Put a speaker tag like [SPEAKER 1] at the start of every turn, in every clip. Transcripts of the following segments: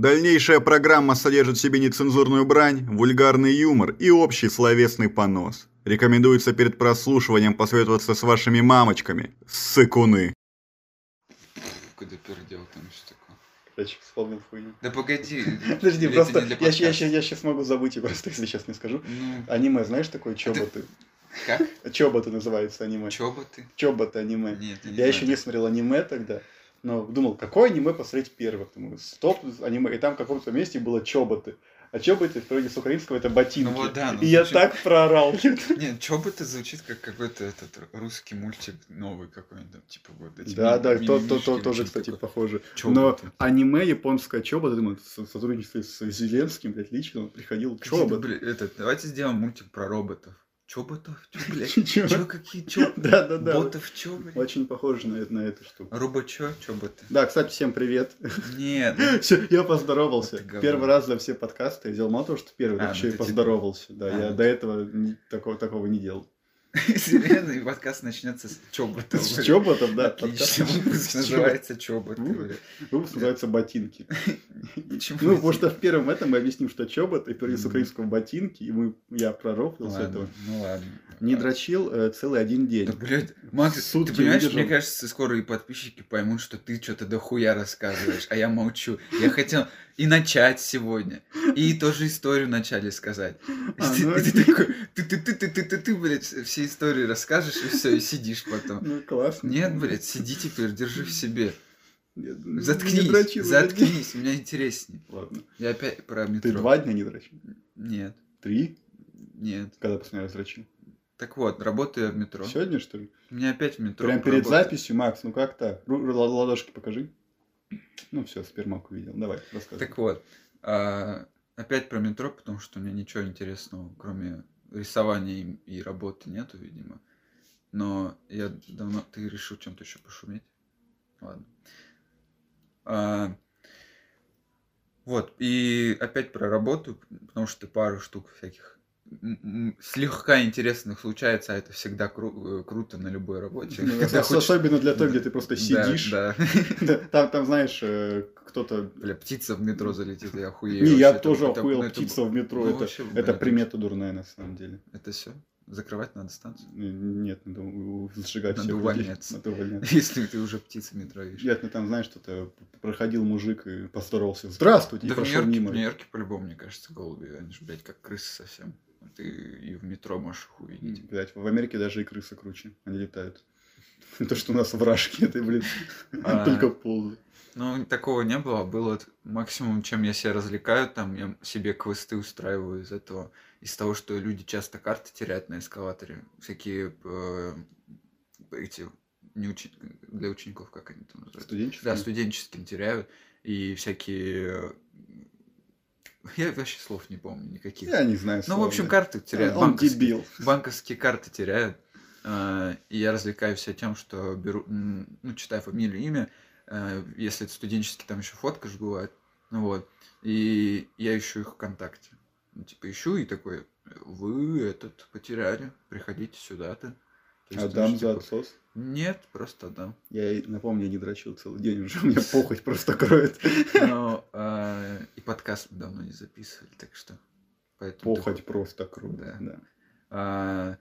[SPEAKER 1] Дальнейшая программа содержит в себе нецензурную брань, вульгарный юмор и общий словесный понос. Рекомендуется перед прослушиванием посоветоваться с вашими мамочками, сыкуны.
[SPEAKER 2] Куда пердел там что такое?
[SPEAKER 3] Короче, вспомнил хуйню.
[SPEAKER 2] Да погоди.
[SPEAKER 3] Подожди, просто я, я, я сейчас могу забыть, и просто если сейчас не скажу.
[SPEAKER 2] Ну,
[SPEAKER 3] Аниме, знаешь такое чоботы?
[SPEAKER 2] как?
[SPEAKER 3] Чоботы называется аниме.
[SPEAKER 2] Чё бы ты?
[SPEAKER 3] Чоботы аниме.
[SPEAKER 2] Нет, я
[SPEAKER 3] Я еще не смотрел аниме тогда, но думал, какое аниме посмотреть первым. Думаю, стоп, аниме. И там в каком-то месте было чоботы. А чоботы, в переводе с украинского, это ботинки.
[SPEAKER 2] Ну вот да, ну
[SPEAKER 3] И я
[SPEAKER 2] звучит-
[SPEAKER 3] так проорал.
[SPEAKER 2] Нет, чё бы ты звучит как какой-то этот русский мультик новый какой-нибудь, типа вот эти
[SPEAKER 3] Да,
[SPEAKER 2] ми-
[SPEAKER 3] да, то, то, то
[SPEAKER 2] или
[SPEAKER 3] тоже, кстати,
[SPEAKER 2] такое.
[SPEAKER 3] похоже.
[SPEAKER 2] Чё
[SPEAKER 3] Но аниме японское чобота, думаю, в сотрудничестве с Зеленским, блядь, лично он приходил чобот.
[SPEAKER 2] этот, давайте сделаем мультик про роботов. Чоботов? Чё, блядь?
[SPEAKER 3] Чё?
[SPEAKER 2] Чё, какие чё?
[SPEAKER 3] Да, да, да.
[SPEAKER 2] Ботов чё, блядь?
[SPEAKER 3] Очень похоже на, на эту штуку.
[SPEAKER 2] Робо чё? Чоботы?
[SPEAKER 3] Да, кстати, всем привет.
[SPEAKER 2] Нет, ну,
[SPEAKER 3] Всё, я поздоровался. Первый раз за все подкасты я сделал мало того, что первый,
[SPEAKER 2] А, ну
[SPEAKER 3] еще и поздоровался. Да,
[SPEAKER 2] А,
[SPEAKER 3] я
[SPEAKER 2] ну
[SPEAKER 3] до этого такого не делал.
[SPEAKER 2] серьезно, и подкаст начнется с чоботов.
[SPEAKER 3] С
[SPEAKER 2] блядь.
[SPEAKER 3] чоботом, да.
[SPEAKER 2] Отлично, выпуск называется чоботы,
[SPEAKER 3] Выпуск? называется «Ботинки».
[SPEAKER 2] Почему
[SPEAKER 3] Ну, потому что в первом этом мы объясним, что чобот, и перевели с
[SPEAKER 2] Мгм.
[SPEAKER 3] украинского ботинки, и мы, я пророфлил с этого.
[SPEAKER 2] Ну ладно.
[SPEAKER 3] Не дрочил э, целый один день.
[SPEAKER 2] Блядь, Макс, ты понимаешь, мне кажется, скоро и подписчики поймут, что ты что-то дохуя рассказываешь, а я молчу. Я хотел и начать сегодня, и тоже историю вначале сказать.
[SPEAKER 3] А, ну
[SPEAKER 2] ты, ты такой, ты, ты, ты, ты, ты, ты, блядь, все истории расскажешь, и все, и сидишь потом.
[SPEAKER 3] Ну, классно.
[SPEAKER 2] Нет, блядь, сиди теперь, держи в себе.
[SPEAKER 3] Нет, ну, не
[SPEAKER 2] Заткнись,
[SPEAKER 3] дрочил
[SPEAKER 2] заткнись, мне интереснее.
[SPEAKER 3] Ладно.
[SPEAKER 2] Я опять про
[SPEAKER 3] Ты
[SPEAKER 2] метро.
[SPEAKER 3] два дня не дрочил?
[SPEAKER 2] Нет,
[SPEAKER 3] Три?
[SPEAKER 2] нет.
[SPEAKER 3] Когда последний раз дрочил?
[SPEAKER 2] Так вот, работаю я в метро.
[SPEAKER 3] Сегодня, что ли?
[SPEAKER 2] У меня опять в метро.
[SPEAKER 3] Прям перед
[SPEAKER 2] работа.
[SPEAKER 3] записью, Макс, ну как так? Ладошки покажи. Ну все, спермак увидел. Давай, рассказывай.
[SPEAKER 2] Так вот, а, опять про метро, потому что у меня ничего интересного, кроме рисования и, работы нету, видимо. Но я давно... Ты решил чем-то еще пошуметь? Ладно. А, вот, и опять про работу, потому что пару штук всяких слегка интересных случается, а это всегда кру- э, круто на любой работе.
[SPEAKER 3] Ну, ос-
[SPEAKER 2] хочешь-
[SPEAKER 3] Особенно для того, где ты просто сидишь.
[SPEAKER 2] Да,
[SPEAKER 3] Да, Там, там, знаешь, э, кто-то...
[SPEAKER 2] Бля, птица в метро залетит, я охуею.
[SPEAKER 3] Не, я.
[SPEAKER 2] Это-
[SPEAKER 3] тоже
[SPEAKER 2] это-
[SPEAKER 3] охуел,
[SPEAKER 2] это
[SPEAKER 3] птица в метро.
[SPEAKER 2] ну,
[SPEAKER 3] это
[SPEAKER 2] вообще,
[SPEAKER 3] это примета дурная на самом деле.
[SPEAKER 2] Это все? Закрывать надо станцию?
[SPEAKER 3] Н- Нет, надо сжигать
[SPEAKER 2] Надо
[SPEAKER 3] всех
[SPEAKER 2] увольняться.
[SPEAKER 3] Надо увольняться.
[SPEAKER 2] Если ты уже птица в метро видишь.
[SPEAKER 3] Нет, ну там, знаешь, что-то проходил мужик и поздоровался. Здравствуйте,
[SPEAKER 2] Да
[SPEAKER 3] и мимо.
[SPEAKER 2] в Нью-Йорке по-любому, мне кажется, голуби. Они же, блядь, как крысы совсем. Ты и в метро можешь их увидеть.
[SPEAKER 3] Блять, в Америке даже и крысы круче. Они летают. То, что у нас вражки, это, блин,
[SPEAKER 2] А.
[SPEAKER 3] только ползают.
[SPEAKER 2] Ну, такого не было. Было максимум, чем я себя развлекаю, там я себе квесты устраиваю из этого. Из того, что люди часто карты теряют на эскалаторе. Всякие э, эти не учи- для учеников, как они там называются?
[SPEAKER 3] Студенческий?
[SPEAKER 2] Да, студенческим теряют. И всякие... Я вообще слов не помню никаких.
[SPEAKER 3] Я не знаю.
[SPEAKER 2] Ну, в общем, карты теряют.
[SPEAKER 3] Он
[SPEAKER 2] банковские,
[SPEAKER 3] дебил.
[SPEAKER 2] банковские карты теряют. А, И я развлекаюсь тем, что беру, ну, читаю фамилию, имя. а, Если это студенческий, там еще фотка же бывает. Ну вот. И я ищу их ВКонтакте. Ну, типа ищу и такой, вы этот потеряли, приходите сюда-то. То есть,
[SPEAKER 3] Адам
[SPEAKER 2] ну,
[SPEAKER 3] за
[SPEAKER 2] типа,
[SPEAKER 3] отсос.
[SPEAKER 2] Нет, просто Адам.
[SPEAKER 3] Я напомню, я не дрочил целый день уже. У меня похоть просто кроет.
[SPEAKER 2] Ну, и подкаст мы давно не записывали, так что... Поэтому
[SPEAKER 3] Похоть просто кроет.
[SPEAKER 2] Да.
[SPEAKER 3] Да.
[SPEAKER 2] А,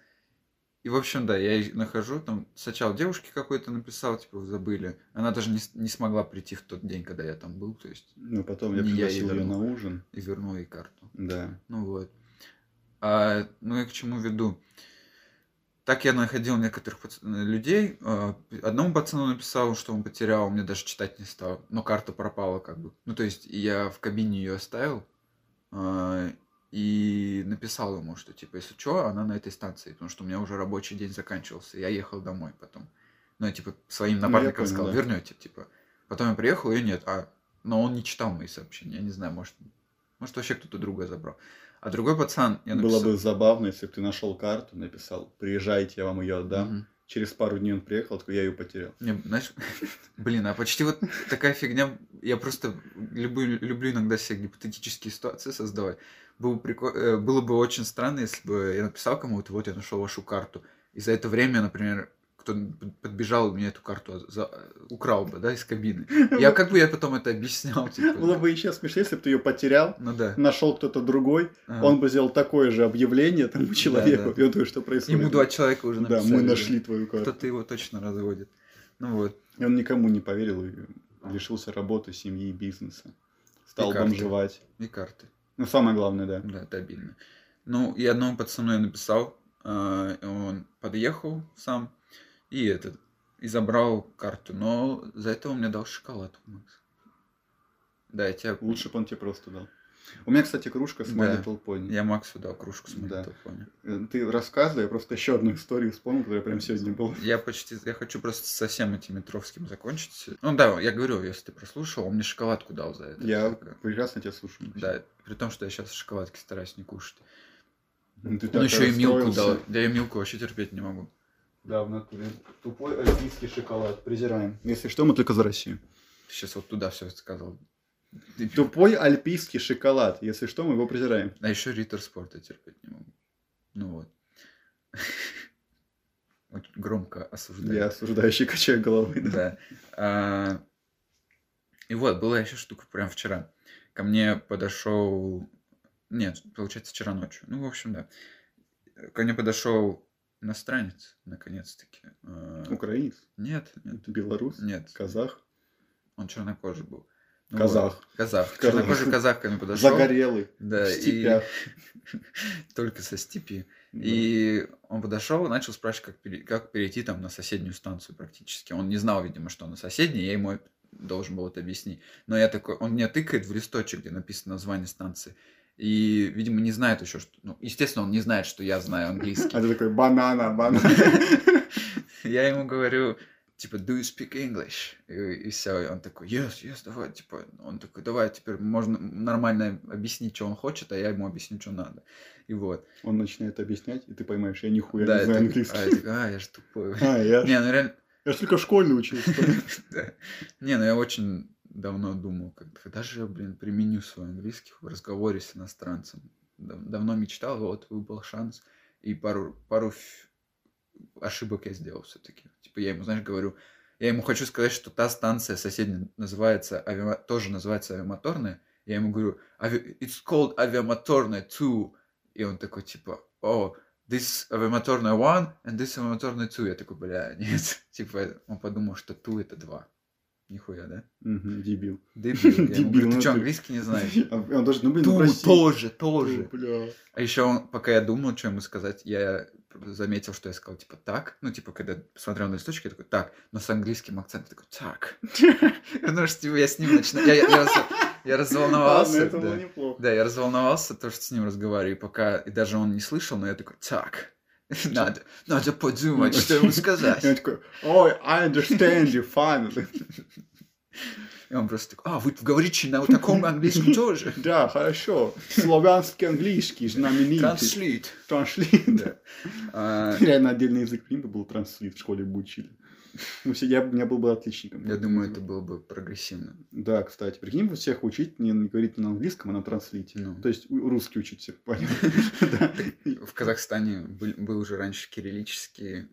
[SPEAKER 2] И, в общем, да, я нахожу, там, сначала девушке какой-то написал, типа, вы забыли. Она даже не, не смогла прийти в тот день, когда я там был, то есть,
[SPEAKER 3] Ну, потом я пригласил ее
[SPEAKER 2] вернул.
[SPEAKER 3] на ужин.
[SPEAKER 2] и вернул ей карту.
[SPEAKER 3] Да.
[SPEAKER 2] Ну вот. А, ну, я к чему веду? Так я находил некоторых э, людей. А, Одному пацану написал, что он потерял, мне даже читать не стал. Но карта пропала, как бы. Ну, то есть, я в кабине ее оставил. а, И написал ему, что, типа, если что, она на этой станции. Потому что у меня уже рабочий день заканчивался. Я ехал домой потом. Ну, я, типа, своим
[SPEAKER 3] Ну,
[SPEAKER 2] напарникам
[SPEAKER 3] понял,
[SPEAKER 2] сказал,
[SPEAKER 3] да.
[SPEAKER 2] вернете, типа. Потом я приехал, ее нет. А, но он не читал мои сообщения. Я не знаю, может, может вообще кто-то другой забрал. А другой пацан, я написал...
[SPEAKER 3] Было бы забавно, если бы ты нашел карту, написал, приезжайте, я вам ее отдам.
[SPEAKER 2] Мгм.
[SPEAKER 3] Через пару дней он приехал, такой, я ее потерял.
[SPEAKER 2] Не, знаешь, блин, а почти вот такая фигня, я просто люблю, люблю иногда себе гипотетические ситуации создавать. Было, бы прикол- э, было бы очень странно, если бы я написал кому-то, вот я нашел вашу карту, и за это время, например, кто подбежал мне эту карту за... украл бы, да, из кабины. Я как бы я потом это объяснял, типа.
[SPEAKER 3] Было бы еще смешнее, если бы ты ее потерял,
[SPEAKER 2] Ну да.
[SPEAKER 3] нашел кто-то другой,
[SPEAKER 2] Ага.
[SPEAKER 3] он бы сделал такое же объявление тому человеку,
[SPEAKER 2] да.
[SPEAKER 3] и он такой, что происходит?
[SPEAKER 2] Ему два человека уже
[SPEAKER 3] Да,
[SPEAKER 2] написали.
[SPEAKER 3] мы нашли твою карту.
[SPEAKER 2] Кто-то его точно разводит. Ну вот.
[SPEAKER 3] И он никому не поверил и лишился работы, семьи, бизнеса. Стал
[SPEAKER 2] И
[SPEAKER 3] бомжевать.
[SPEAKER 2] И карты.
[SPEAKER 3] Ну, самое главное, да.
[SPEAKER 2] Да, это обидно. Ну, и одному пацану я написал, а, и он подъехал сам и этот, и забрал карту, но за это он мне дал шоколадку, Макс. Да, я тебе...
[SPEAKER 3] Лучше бы он тебе просто дал. У меня, кстати, кружка с My
[SPEAKER 2] Да.
[SPEAKER 3] Little Pony.
[SPEAKER 2] Я Максу дал кружку с
[SPEAKER 3] Да.
[SPEAKER 2] да. телефоне.
[SPEAKER 3] Э, Ты рассказывай, я просто еще одну историю вспомнил, которая прям сегодня была.
[SPEAKER 2] Я почти, я хочу просто со всем этим Метровским закончить. Ну да, я говорю, если ты прослушал, он мне шоколадку дал за это.
[SPEAKER 3] Я прекрасно тебя слушаю.
[SPEAKER 2] Да, при том, что я сейчас шоколадки стараюсь не кушать.
[SPEAKER 3] Ну, ты так
[SPEAKER 2] еще и Милку дал. Да я Милку вообще терпеть не могу.
[SPEAKER 3] Да, в натуре. Тупой альпийский шоколад. Презираем. Если что, мы только за Россию.
[SPEAKER 2] Ты сейчас вот туда все сказал.
[SPEAKER 3] Тупой альпийский шоколад. Если что, мы его презираем.
[SPEAKER 2] А еще Риттер спорт я терпеть не могу. Ну вот. Очень громко осуждаю.
[SPEAKER 3] Я осуждающий качаю головой. Да.
[SPEAKER 2] Да. А, И вот, была еще штука прям вчера. Ко мне подошел... Нет, получается, вчера ночью. Ну, в общем, да. Ко мне подошел иностранец, наконец-таки. А,
[SPEAKER 3] Украинец,
[SPEAKER 2] Нет, нет,
[SPEAKER 3] белорус,
[SPEAKER 2] нет.
[SPEAKER 3] казах,
[SPEAKER 2] Он чернокожий был. Ну
[SPEAKER 3] Казах.
[SPEAKER 2] Казах.
[SPEAKER 3] Казах.
[SPEAKER 2] Чернокожий казах ко мне подошел.
[SPEAKER 3] загорелый,
[SPEAKER 2] Да, и только со степи.
[SPEAKER 3] Да.
[SPEAKER 2] И он подошел и начал спрашивать, как, пере- как перейти там на соседнюю станцию практически. Он не знал, видимо, что на соседней, я ему должен был это объяснить. Но я такой, он мне тыкает в листочек, где написано название станции. И, видимо, не знает еще, что... Ну, естественно, он не знает, что я знаю английский.
[SPEAKER 3] А ты такой, банана, банана.
[SPEAKER 2] Я ему говорю, типа, do you speak English? И, все, и он такой, yes, yes, давай, типа, он такой, давай, теперь можно нормально объяснить, что он хочет, а я ему объясню, что надо. И вот.
[SPEAKER 3] Он начинает объяснять, и ты поймаешь, я нихуя
[SPEAKER 2] да,
[SPEAKER 3] не знаю английский.
[SPEAKER 2] а, я такой, а, я же тупой.
[SPEAKER 3] А, я,
[SPEAKER 2] Не, ну реально,
[SPEAKER 3] я ж только в школе учился.
[SPEAKER 2] Не, ну я очень давно думал, когда же я, блин, применю свой английский в разговоре с иностранцем. Дав- давно мечтал, вот выпал шанс, и пару, пару ошибок я сделал все-таки. Типа я ему, знаешь, говорю, я ему хочу сказать, что та станция соседняя называется, авиа- тоже называется авиамоторная. Я ему говорю, «Ави- it's called авиамоторная 2. И он такой, типа, о, this авиамоторная one and this авиамоторная 2. Я такой, бля, нет. Типа, он подумал, что 2 это 2. Нихуя, да?
[SPEAKER 3] Мгм, Дебил.
[SPEAKER 2] Дебил. Я
[SPEAKER 3] Дебил,
[SPEAKER 2] говорю,
[SPEAKER 3] ну
[SPEAKER 2] ты что, английский не знаешь?
[SPEAKER 3] А Он даже, ну блин, ну
[SPEAKER 2] Ту,
[SPEAKER 3] прости.
[SPEAKER 2] тоже, тоже. А еще он, пока я думал, что ему сказать, я заметил, что я сказал, типа, так. Ну, типа, когда посмотрел на листочек, я такой, так. Но с английским акцентом такой, так. Потому что, типа, я с ним начинаю... Я, я, я
[SPEAKER 3] Ладно,
[SPEAKER 2] разволновался.
[SPEAKER 3] это
[SPEAKER 2] да.
[SPEAKER 3] было неплохо.
[SPEAKER 2] Да, я разволновался, то, что с ним разговариваю, пока, и даже он не слышал, но я такой, так, надо, надо подумать, что ему сказать.
[SPEAKER 3] такой, ой, I understand you finally.
[SPEAKER 2] И он просто такой, а, вы говорите на таком английском тоже?
[SPEAKER 3] Да, хорошо. Славянский английский, знаменитый.
[SPEAKER 2] Транслит.
[SPEAKER 3] Транслит.
[SPEAKER 2] Да.
[SPEAKER 3] Реально отдельный язык принято был транслит, в школе бы учили. Ну, все, я, меня был бы отличником.
[SPEAKER 2] Я думаю, это было бы прогрессивно.
[SPEAKER 3] Да, кстати, прикинь, бы всех учить не, не говорить на английском, а на транслите.
[SPEAKER 2] Ну.
[SPEAKER 3] То есть русский учить всех, понятно.
[SPEAKER 2] В Казахстане был, уже раньше кириллический,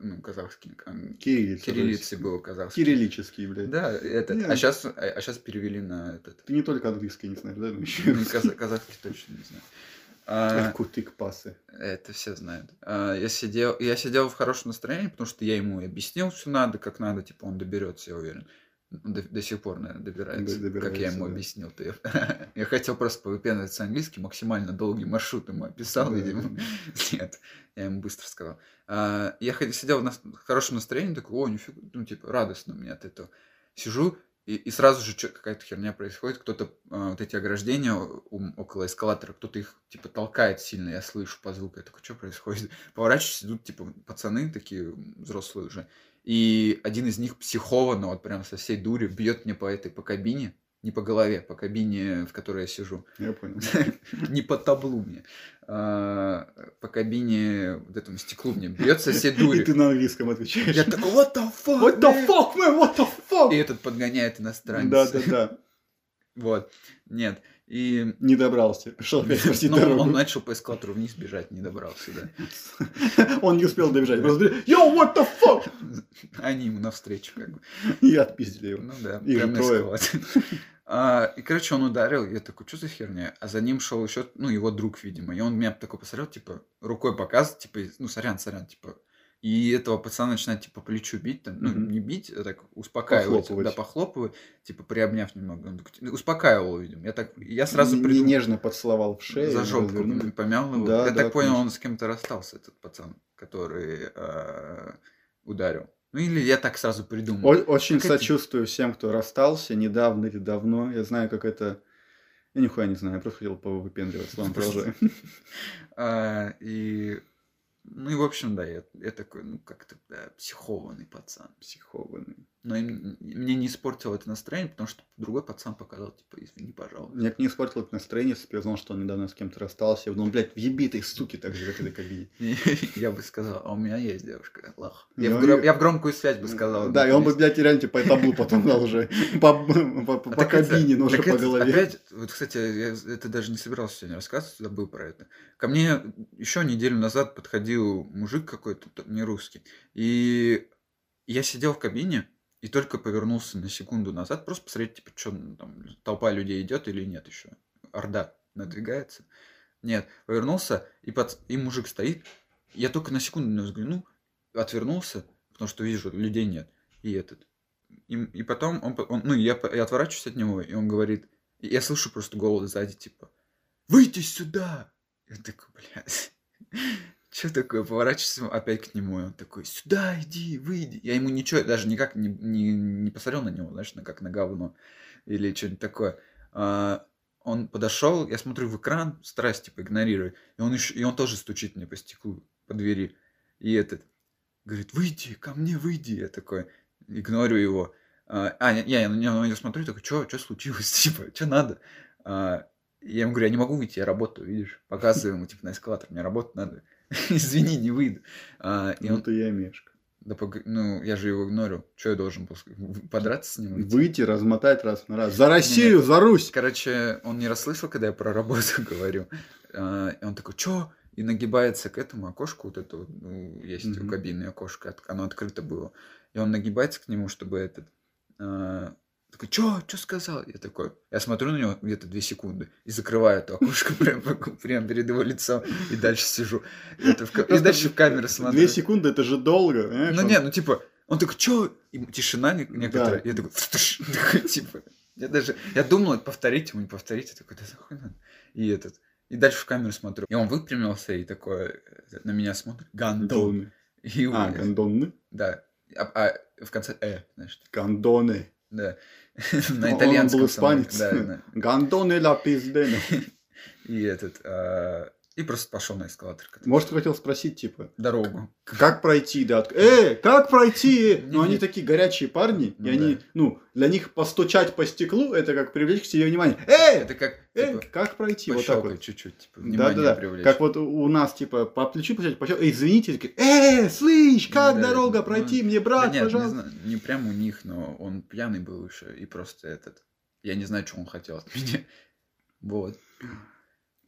[SPEAKER 2] ну, казахский,
[SPEAKER 3] Кириллица.
[SPEAKER 2] кириллицы
[SPEAKER 3] то
[SPEAKER 2] был
[SPEAKER 3] есть.
[SPEAKER 2] казахский.
[SPEAKER 3] Кириллический, блядь.
[SPEAKER 2] Да, это, а сейчас, а, сейчас перевели на этот,
[SPEAKER 3] Ты не только английский не знаешь, да?
[SPEAKER 2] ну, каза- казахский точно не знаю.
[SPEAKER 3] Кутык пасы.
[SPEAKER 2] Это все знают. А, Я сидел, я сидел в хорошем настроении, потому что я ему объяснил, что надо, как надо, типа он доберется, я уверен. До, до сих пор, наверное, добирается,
[SPEAKER 3] Да, добирается,
[SPEAKER 2] как я ему
[SPEAKER 3] да.
[SPEAKER 2] объяснил. Я, я хотел просто повыпендриваться английский, максимально долгий маршрут ему описал,
[SPEAKER 3] Да,
[SPEAKER 2] видимо.
[SPEAKER 3] да.
[SPEAKER 2] Нет, я ему быстро сказал. А, Я сидел в в хорошем настроении, такой, о, нифига, ну, типа, радостно мне от этого. Сижу, и, и сразу же какая-то херня происходит, кто-то, а, вот эти ограждения у- около эскалатора, кто-то их, типа, толкает сильно, я слышу по звуку, я такой, что происходит? Поворачиваюсь, идут, типа, пацаны такие взрослые уже, и один из них психованно, вот прям со всей дури, бьет мне по этой, по кабине, не по голове, по кабине, в которой я сижу
[SPEAKER 3] Я понял.
[SPEAKER 2] не по таблу мне, а, по кабине, вот этому стеклу мне бьет со всей
[SPEAKER 3] И
[SPEAKER 2] дури.
[SPEAKER 3] ты на английском отвечаешь.
[SPEAKER 2] Я такой, what the fuck,
[SPEAKER 3] What the
[SPEAKER 2] man?»
[SPEAKER 3] fuck, man, what the
[SPEAKER 2] И этот подгоняет иностранец.
[SPEAKER 3] Да, да, да.
[SPEAKER 2] Вот. Нет. И...
[SPEAKER 3] Не добрался. Шел опять спросить
[SPEAKER 2] Ну,
[SPEAKER 3] дорогу.
[SPEAKER 2] он начал по эскалатору вниз бежать, не добрался, да.
[SPEAKER 3] Он не успел добежать. Просто Yo, what the fuck?
[SPEAKER 2] Они ему навстречу как бы.
[SPEAKER 3] И отпиздили его.
[SPEAKER 2] Ну да,
[SPEAKER 3] Их
[SPEAKER 2] прям
[SPEAKER 3] трое.
[SPEAKER 2] А, и, короче, он ударил, я такой, что за херня? А за ним шел еще, ну, его друг, видимо. И он меня такой посмотрел, типа, рукой показывает, типа, ну, сорян, сорян, типа. И этого пацана начинает, типа, по плечу бить, там, ну, не бить, а так успокаивать,
[SPEAKER 3] Похлопывать.
[SPEAKER 2] да, похлопывать, типа, приобняв немного. Он такой, успокаивал, видимо. Я так, я сразу
[SPEAKER 3] Не-
[SPEAKER 2] придумал,
[SPEAKER 3] нежно поцеловал в шею.
[SPEAKER 2] за жопку
[SPEAKER 3] развернули.
[SPEAKER 2] помял его.
[SPEAKER 3] Да,
[SPEAKER 2] я
[SPEAKER 3] да,
[SPEAKER 2] так понял,
[SPEAKER 3] конечно.
[SPEAKER 2] он с кем-то расстался, этот пацан, который а, ударил. Ну, или я так сразу придумал.
[SPEAKER 3] О- Очень
[SPEAKER 2] Как
[SPEAKER 3] сочувствую всем, кто расстался недавно или давно. Я знаю, как это... Я нихуя не знаю, я просто хотел повыпендриваться. Ладно, продолжай.
[SPEAKER 2] А, и, ну и в общем, да, я, я такой, ну как-то, да, психованный пацан.
[SPEAKER 3] Психованный.
[SPEAKER 2] Но им- мне не испортило это настроение, потому что другой пацан показал, типа, извини, пожалуйста.
[SPEAKER 3] Мне не испортило это настроение, если бы я знал, что он недавно с кем-то расстался. Я думал, блядь, въеби этой суки так же, как этой кабине.
[SPEAKER 2] Я бы сказал, а у меня есть девушка, лах. Я,
[SPEAKER 3] Ну,
[SPEAKER 2] в, громкую связь бы сказал.
[SPEAKER 3] Да, и он бы, блядь, реально типа, по таблу потом дал уже. По,
[SPEAKER 2] А
[SPEAKER 3] кабине, но уже по голове.
[SPEAKER 2] Опять, вот, кстати, я это даже не собирался сегодня рассказывать, забыл про это. Ко мне еще неделю назад подходил мужик какой-то, не русский, и я сидел в кабине и только повернулся на секунду назад, просто посмотреть, типа, что там, толпа людей идет или нет еще. Орда надвигается. Нет, повернулся, и, пац- и мужик стоит. Я только на секунду на него взглянул, отвернулся, потому что вижу, людей нет. И этот. И, и потом он, он- ну, я, я отворачиваюсь от него, и он говорит, и я слышу просто голос сзади, типа, выйди сюда! Я такой, блядь, что такое? Поворачиваюсь опять к нему, он такой, сюда иди, выйди. Я ему ничего, даже никак не, не, не посмотрел на него, знаешь, на, как на говно или что-нибудь такое. А, он подошел, я смотрю в экран, стараюсь типа игнорировать, и он, еще, и он тоже стучит мне по стеклу, по двери. И этот говорит, выйди, ко мне выйди. Я такой, игнорю его. А, а, я, я на него я смотрю, такой, что случилось, типа, что надо? А, я ему говорю, я не могу выйти, я работаю, видишь. Показываю ему, типа, на эскалатор, мне работать надо. Извини, не выйду. А, и
[SPEAKER 3] Ну
[SPEAKER 2] он,
[SPEAKER 3] ты я мешка.
[SPEAKER 2] да пог- ну, я же его игнорю. Что я должен был подраться с ним? идти?
[SPEAKER 3] Выйти, размотать раз на раз. За Россию, за Русь!
[SPEAKER 2] Короче, он не расслышал, когда я про работу говорю. А, И он такой, чё? И нагибается к этому окошку, вот это вот, ну, есть у
[SPEAKER 3] Мгм.
[SPEAKER 2] кабины окошко, оно открыто было. И он нагибается к нему, чтобы этот... а, Такой, чё, чё сказал? Я такой, я смотрю на него где-то две секунды и закрываю это окошко прямо, прямо перед его лицом и дальше сижу. Это в И дальше в камеру смотрю.
[SPEAKER 3] Две секунды, это же долго. понимаешь?
[SPEAKER 2] Ну не, ну типа, он такой, чё? И тишина не- некоторая.
[SPEAKER 3] Да.
[SPEAKER 2] Я такой, такой, типа, я даже, я думал, повторить ему, не повторить, я такой, да нахуй надо. И этот, и дальше в камеру смотрю. И он выпрямился и такой э, на меня смотрит, гандон.
[SPEAKER 3] Гондоны.
[SPEAKER 2] И,
[SPEAKER 3] А,
[SPEAKER 2] у-
[SPEAKER 3] гондоны?
[SPEAKER 2] да, а, а в конце э, знаешь,
[SPEAKER 3] Гондоны.
[SPEAKER 2] Да, на
[SPEAKER 3] Он
[SPEAKER 2] итальянском.
[SPEAKER 3] был
[SPEAKER 2] самом-
[SPEAKER 3] испанец. Гондоны ла пиздена.
[SPEAKER 2] И этот, а, и просто пошел на эскалатор.
[SPEAKER 3] Может, хотел спросить, типа,
[SPEAKER 2] Дорогу.
[SPEAKER 3] как пройти, да? Э, как пройти? Ну, они такие горячие парни,
[SPEAKER 2] Ну
[SPEAKER 3] и они, ну, для них постучать по стеклу, это как привлечь к себе внимание. Э,
[SPEAKER 2] Это как,
[SPEAKER 3] э, как пройти? Вот так вот.
[SPEAKER 2] чуть-чуть, типа,
[SPEAKER 3] Да, да, да. Как вот у нас, типа, по плечу пощелкай, «Эй, извините, э, слышь, как дорога
[SPEAKER 2] ну,
[SPEAKER 3] пройти, мне,
[SPEAKER 2] Да
[SPEAKER 3] брат, пожалуйста.
[SPEAKER 2] не прям у них, но он пьяный был еще, и просто этот... Я не знаю, что он хотел от меня. Вот.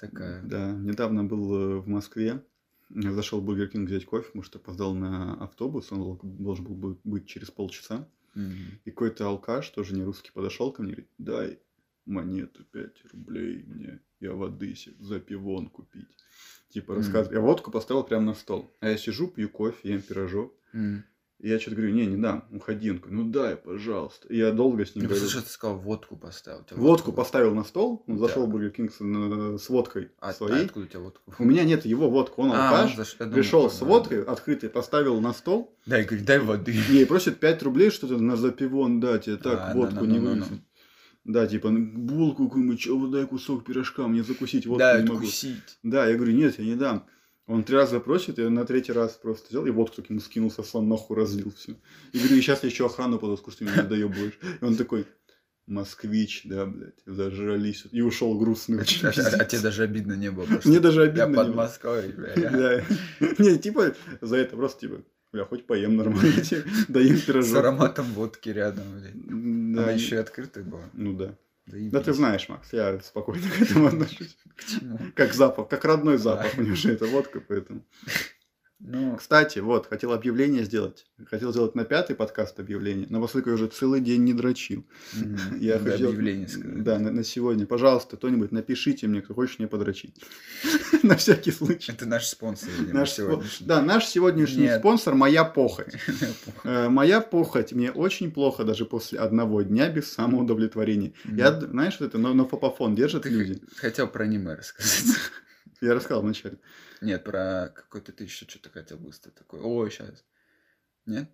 [SPEAKER 2] Такая...
[SPEAKER 3] Да, недавно был э, в Москве. Зашел в Бургер Кинг взять кофе, потому что опоздал на автобус. Он дол- должен был бы- быть через полчаса.
[SPEAKER 2] Мгм.
[SPEAKER 3] И какой-то алкаш, тоже не русский, подошел ко мне и говорит, дай монету 5 рублей мне, я воды себе запивон купить. Типа
[SPEAKER 2] Мгм.
[SPEAKER 3] рассказывай. Я водку поставил прямо на стол. А я сижу, пью кофе, ем пирожок.
[SPEAKER 2] Мгм.
[SPEAKER 3] И я что-то говорю, не, не дам, уходи. Он такой, ну дай, пожалуйста. И я долго с ним
[SPEAKER 2] Ну,
[SPEAKER 3] говорю.
[SPEAKER 2] слушай, ты сказал, водку поставил.
[SPEAKER 3] Водку
[SPEAKER 2] была?
[SPEAKER 3] поставил на стол, он
[SPEAKER 2] Да.
[SPEAKER 3] зашел в Бургер Кинг с, э, с водкой
[SPEAKER 2] А, а
[SPEAKER 3] своей.
[SPEAKER 2] откуда у тебя водку?
[SPEAKER 3] У меня нет его водки, он
[SPEAKER 2] А,
[SPEAKER 3] алкаш.
[SPEAKER 2] он заш- думал,
[SPEAKER 3] Пришел с
[SPEAKER 2] да.
[SPEAKER 3] водкой, открытой, поставил на стол.
[SPEAKER 2] Дай, говорит, дай воды.
[SPEAKER 3] И просит 5 рублей что-то на запивон дать. Я так
[SPEAKER 2] А,
[SPEAKER 3] водку не
[SPEAKER 2] ну, ну, ну.
[SPEAKER 3] вынесу. Да, типа, «Ну, булку какую-нибудь, вот дай кусок пирожка, мне закусить водку
[SPEAKER 2] Да,
[SPEAKER 3] не могу.
[SPEAKER 2] откусить.
[SPEAKER 3] Да, я говорю, нет, я не дам. Он три раза просит, я на третий раз просто взял, и водку так ему скинул со слон, нахуй разлил все. И говорю, и сейчас я еще охрану подоску, что ты меня доебываешь. И он такой, москвич, да, блядь, зажрались. И ушел грустный. очень
[SPEAKER 2] А, а- а тебе даже обидно не было?
[SPEAKER 3] Мне даже
[SPEAKER 2] Я
[SPEAKER 3] обидно
[SPEAKER 2] под
[SPEAKER 3] не было.
[SPEAKER 2] Москвой, бля.
[SPEAKER 3] Да. Не, типа, за это просто, типа, бля, хоть поем нормально, типа, доем
[SPEAKER 2] С
[SPEAKER 3] пирожок.
[SPEAKER 2] ароматом водки рядом, блядь.
[SPEAKER 3] Да,
[SPEAKER 2] Она еще и открытая была.
[SPEAKER 3] Ну да. Да ты знаешь, Макс, я спокойно к этому отношусь.
[SPEAKER 2] К чему?
[SPEAKER 3] Как запах, как родной запах. У меня же это водка, поэтому.
[SPEAKER 2] Ну,
[SPEAKER 3] Кстати, вот, хотел объявление сделать. Хотел сделать на пятый подкаст объявление, но поскольку я уже целый день не дрочил.
[SPEAKER 2] мгм,
[SPEAKER 3] Я
[SPEAKER 2] надо
[SPEAKER 3] хотел...
[SPEAKER 2] объявление сказать.
[SPEAKER 3] Да, на, на сегодня. Пожалуйста, кто-нибудь напишите мне, кто хочет мне подрочить. На всякий случай.
[SPEAKER 2] Это наш спонсор,
[SPEAKER 3] Наш
[SPEAKER 2] сегодняшний.
[SPEAKER 3] Да, наш сегодняшний
[SPEAKER 2] Нет.
[SPEAKER 3] спонсор моя похоть. Э, Моя похоть мне очень плохо даже после одного дня без самоудовлетворения. Я, знаешь, вот это, но, но фопофон держат люди.
[SPEAKER 2] хотел про аниме рассказать.
[SPEAKER 3] Я рассказал вначале.
[SPEAKER 2] Нет, про какой-то ты еще что-то хотел быстро такой. Ой, сейчас. Нет?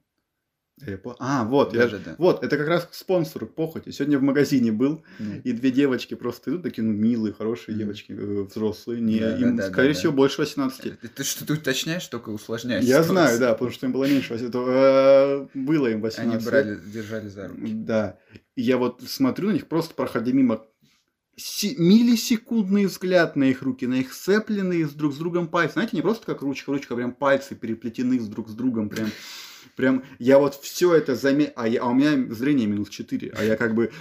[SPEAKER 3] А, вот, я же...
[SPEAKER 2] Да-да-да.
[SPEAKER 3] Вот, это как раз к спонсору похоти. Сегодня в магазине был, и две девочки просто идут, такие, ну, милые, хорошие девочки, э, взрослые. Не,
[SPEAKER 2] Да,
[SPEAKER 3] им,
[SPEAKER 2] да, да,
[SPEAKER 3] скорее
[SPEAKER 2] да,
[SPEAKER 3] всего,
[SPEAKER 2] да.
[SPEAKER 3] больше 18.
[SPEAKER 2] Ты, ты что-то уточняешь, только усложняешь.
[SPEAKER 3] Я
[SPEAKER 2] ситуацию.
[SPEAKER 3] знаю, да, потому что им было меньше 18. э, Было им 18
[SPEAKER 2] Они
[SPEAKER 3] лет.
[SPEAKER 2] брали, держали за руки.
[SPEAKER 3] Да. И я вот смотрю на них, просто проходя мимо миллисекундный взгляд на их руки, на их сцепленные с друг с другом пальцы. Знаете, не просто как ручка, ручка, прям пальцы переплетены с друг с другом, прям Прям я вот все это заметил, а, я- а у меня зрение минус 4, а я как бы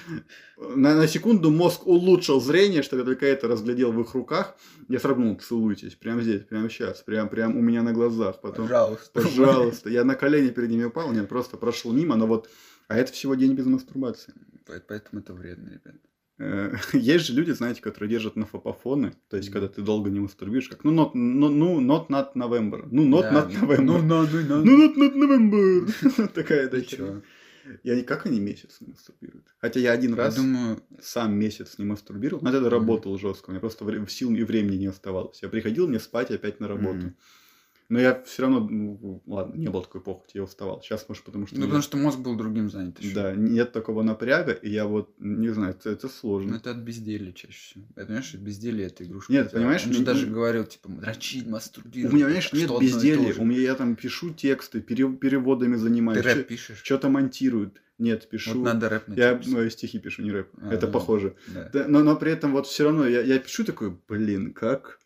[SPEAKER 3] на, на секунду мозг улучшил зрение, чтобы я только это разглядел в их руках. Я ну, целуйтесь, прямо здесь, прямо сейчас, прям, прям у меня на глазах. Потом,
[SPEAKER 2] Пожалуйста.
[SPEAKER 3] пожалуйста, я на колени перед ними упал, нет, просто прошел мимо, но вот, а это всего день без мастурбации.
[SPEAKER 2] По- Поэтому это вредно, ребят.
[SPEAKER 3] Э, Есть же люди, знаете, которые держат на фопофоны, то есть, когда ты долго не мастурбируешь, как, ну, not, ну, ну, not not November, ну, not
[SPEAKER 2] Да,
[SPEAKER 3] not November.
[SPEAKER 2] Ну, ну, ну, ну.
[SPEAKER 3] Ну, not not November. Такая, да,
[SPEAKER 2] чё?
[SPEAKER 3] И они как они месяц не мастурбируют? Хотя я один
[SPEAKER 2] Я
[SPEAKER 3] раз
[SPEAKER 2] думаю,
[SPEAKER 3] сам месяц не мастурбировал, но тогда работал жестко, у меня просто вре- сил и времени не оставалось. Я приходил мне спать опять на работу. Но я все равно, ну, ладно, не было такой похоти, я уставал. Сейчас, может, потому что...
[SPEAKER 2] ну,
[SPEAKER 3] я-
[SPEAKER 2] потому что мозг был другим занят еще.
[SPEAKER 3] Да, нет такого напряга, и я вот, не знаю, это, это
[SPEAKER 2] Ну,
[SPEAKER 3] сложно.
[SPEAKER 2] это от безделия чаще всего. Это, понимаешь, безделие это игрушка.
[SPEAKER 3] Нет,
[SPEAKER 2] Это-
[SPEAKER 3] понимаешь,
[SPEAKER 2] Он же даже говорил, типа, дрочить,
[SPEAKER 3] У
[SPEAKER 2] мастурбировать.
[SPEAKER 3] меня, знаешь,
[SPEAKER 2] это
[SPEAKER 3] нет безделия. У меня я там пишу тексты, пере- переводами
[SPEAKER 2] Ты
[SPEAKER 3] занимаюсь.
[SPEAKER 2] рэп пишешь?
[SPEAKER 3] Что-то монтируют. Нет, пишу.
[SPEAKER 2] Вот надо рэп
[SPEAKER 3] Я ну, стихи пишу, не рэп.
[SPEAKER 2] А,
[SPEAKER 3] это
[SPEAKER 2] ну,
[SPEAKER 3] похоже.
[SPEAKER 2] Да.
[SPEAKER 3] Да, но, но при этом вот все равно я, я пишу такой, блин, как,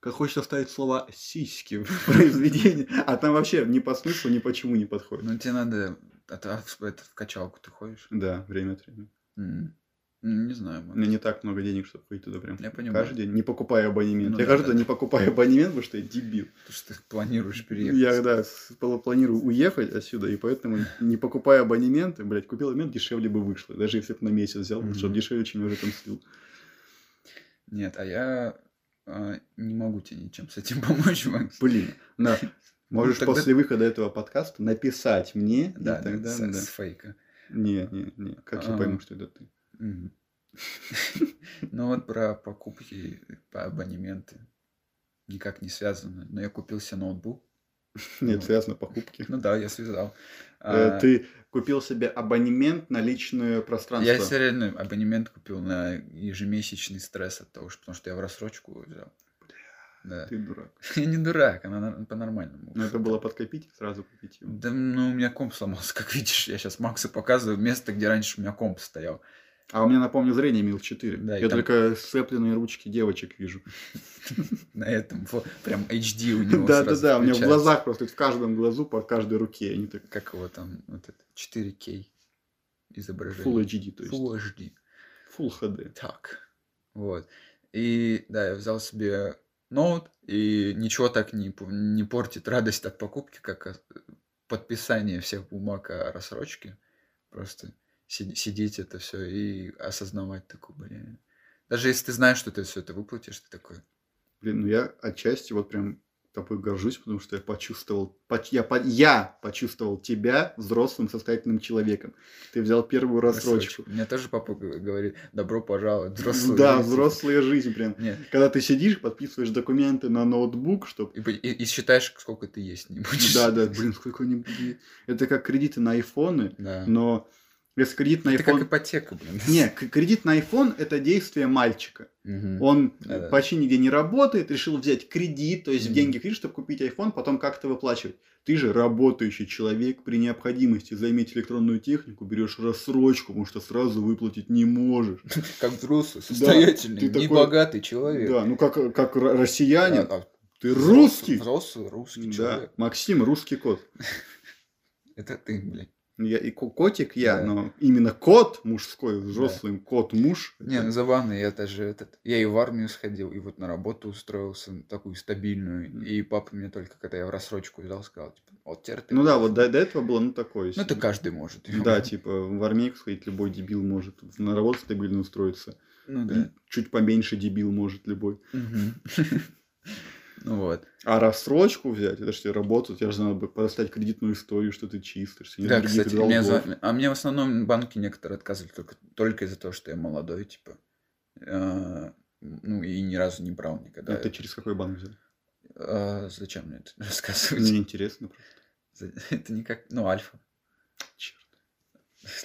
[SPEAKER 3] как хочется вставить слова сиськи в произведение, а там вообще ни по смыслу, ни почему не подходит.
[SPEAKER 2] Ну, тебе надо... А ты- а это, в качалку ты ходишь?
[SPEAKER 3] Да, время от времени.
[SPEAKER 2] Ну, Не знаю.
[SPEAKER 3] У
[SPEAKER 2] может.
[SPEAKER 3] меня не так много денег, чтобы ходить туда прям
[SPEAKER 2] Я понимаю.
[SPEAKER 3] каждый день, не покупая абонемент.
[SPEAKER 2] Ну
[SPEAKER 3] я
[SPEAKER 2] да,
[SPEAKER 3] каждый
[SPEAKER 2] да.
[SPEAKER 3] день не покупаю абонемент, потому что я дебил.
[SPEAKER 2] Потому что ты планируешь переехать.
[SPEAKER 3] Я, да, планирую уехать отсюда, и поэтому не покупая абонементы, блядь, купил абонемент, дешевле бы вышло. Даже если бы на месяц взял,
[SPEAKER 2] Мгм.
[SPEAKER 3] чтобы дешевле, чем я уже там слил.
[SPEAKER 2] Нет, а я не могу тебе ничем с этим помочь, Макс.
[SPEAKER 3] Блин, на, можешь
[SPEAKER 2] Ну, тогда-
[SPEAKER 3] после выхода этого подкаста написать мне,
[SPEAKER 2] Да,
[SPEAKER 3] и
[SPEAKER 2] да,
[SPEAKER 3] тогда,
[SPEAKER 2] с,
[SPEAKER 3] да.
[SPEAKER 2] с фейка.
[SPEAKER 3] Не, не, не, как я
[SPEAKER 2] А.
[SPEAKER 3] пойму, что это ты?
[SPEAKER 2] Ну вот про покупки по абонементы никак не связано. Но я купил себе ноутбук.
[SPEAKER 3] Нет,
[SPEAKER 2] Ну.
[SPEAKER 3] связано покупки.
[SPEAKER 2] Ну да, я связал.
[SPEAKER 3] Э,
[SPEAKER 2] А,
[SPEAKER 3] Ты купил себе абонемент на личное пространство.
[SPEAKER 2] Я себе реально абонемент купил на ежемесячный стресс от того, что потому что я в рассрочку взял. Да.
[SPEAKER 3] Ты дурак.
[SPEAKER 2] Я не дурак, она на- по-нормальному.
[SPEAKER 3] Но это было подкопить, сразу купить его.
[SPEAKER 2] Да, ну, у меня комп сломался, как видишь. Я сейчас Максу показываю место, где раньше у меня комп стоял.
[SPEAKER 3] А у меня, напомню, зрение минус 4.
[SPEAKER 2] Да,
[SPEAKER 3] я
[SPEAKER 2] там-
[SPEAKER 3] только сцепленные ручки девочек вижу.
[SPEAKER 2] На этом прям HD у него
[SPEAKER 3] Да, да, да, у меня в глазах просто в каждом глазу по каждой руке. Они так
[SPEAKER 2] Как его там, вот это, 4К изображение.
[SPEAKER 3] Full HD, то есть.
[SPEAKER 2] Full HD.
[SPEAKER 3] Full HD.
[SPEAKER 2] Так. Вот. И да, я взял себе ноут, и ничего так не, не портит радость от покупки, как э, подписание всех бумаг о рассрочке. Просто сидеть это все и осознавать такой, блин. Даже если ты знаешь, что ты все это выплатишь, ты такой,
[SPEAKER 3] Блин, ну я отчасти вот прям тобой горжусь, потому что я почувствовал, поч- я, по- я почувствовал тебя взрослым состоятельным человеком. Ты взял первую рассрочку.
[SPEAKER 2] Мне тоже папа говорит, добро пожаловать, в взрослую
[SPEAKER 3] да,
[SPEAKER 2] жизнь».
[SPEAKER 3] взрослая жизнь прям.
[SPEAKER 2] Нет,
[SPEAKER 3] Когда ты сидишь, подписываешь документы на ноутбук, чтобы...
[SPEAKER 2] и, и- и считаешь, сколько ты есть не будешь.
[SPEAKER 3] Да, да, блин, сколько-нибудь... Это как кредиты на айфоны,
[SPEAKER 2] Да.
[SPEAKER 3] но если кредит на
[SPEAKER 2] Это как
[SPEAKER 3] iPhone...
[SPEAKER 2] ипотека, блин.
[SPEAKER 3] Не, кредит на iPhone это действие мальчика.
[SPEAKER 2] Мгм.
[SPEAKER 3] Он
[SPEAKER 2] Да-да.
[SPEAKER 3] почти нигде не работает, решил взять кредит, то есть
[SPEAKER 2] Мгм.
[SPEAKER 3] деньги кредит, чтобы купить iPhone, потом как-то выплачивать. Ты же работающий человек, при необходимости заиметь электронную технику, берешь рассрочку, потому что сразу выплатить не можешь.
[SPEAKER 2] Как взрослый, состоятельный, небогатый человек.
[SPEAKER 3] Да, ну как, как россиянин,
[SPEAKER 2] А,
[SPEAKER 3] ты русский.
[SPEAKER 2] Взрослый русский
[SPEAKER 3] Да,
[SPEAKER 2] человек.
[SPEAKER 3] Максим, русский кот.
[SPEAKER 2] Это ты, блядь.
[SPEAKER 3] Я и ко- котик я,
[SPEAKER 2] Да.
[SPEAKER 3] но именно кот мужской, взрослый кот муж.
[SPEAKER 2] Не, ну забавно, я даже этот... Я и в армию сходил, и вот на работу устроился, такую стабильную. И папа мне только, когда я в рассрочку взял, сказал, типа, вот теперь ты...
[SPEAKER 3] Ну да,
[SPEAKER 2] можешь».
[SPEAKER 3] вот до, до этого было, ну, такое.
[SPEAKER 2] Ну, это каждый может.
[SPEAKER 3] Да, типа, в армейку сходить любой дебил может. На работу стабильно устроиться.
[SPEAKER 2] Ну да.
[SPEAKER 3] Чуть поменьше дебил может любой.
[SPEAKER 2] Ну вот.
[SPEAKER 3] А рассрочку взять, это же работу, тебе же надо бы поставить кредитную историю, что ты чистый, что
[SPEAKER 2] Да, кстати,
[SPEAKER 3] долгов.
[SPEAKER 2] звонили- а мне в основном банки некоторые отказывали только, только из-за того, что я молодой, типа. А, Ну, и ни разу не брал никогда.
[SPEAKER 3] А ты через какой банк взял?
[SPEAKER 2] А, Зачем мне это рассказывать?
[SPEAKER 3] Мне интересно просто.
[SPEAKER 2] За- Это не как... Ну, Альфа.
[SPEAKER 3] Черт.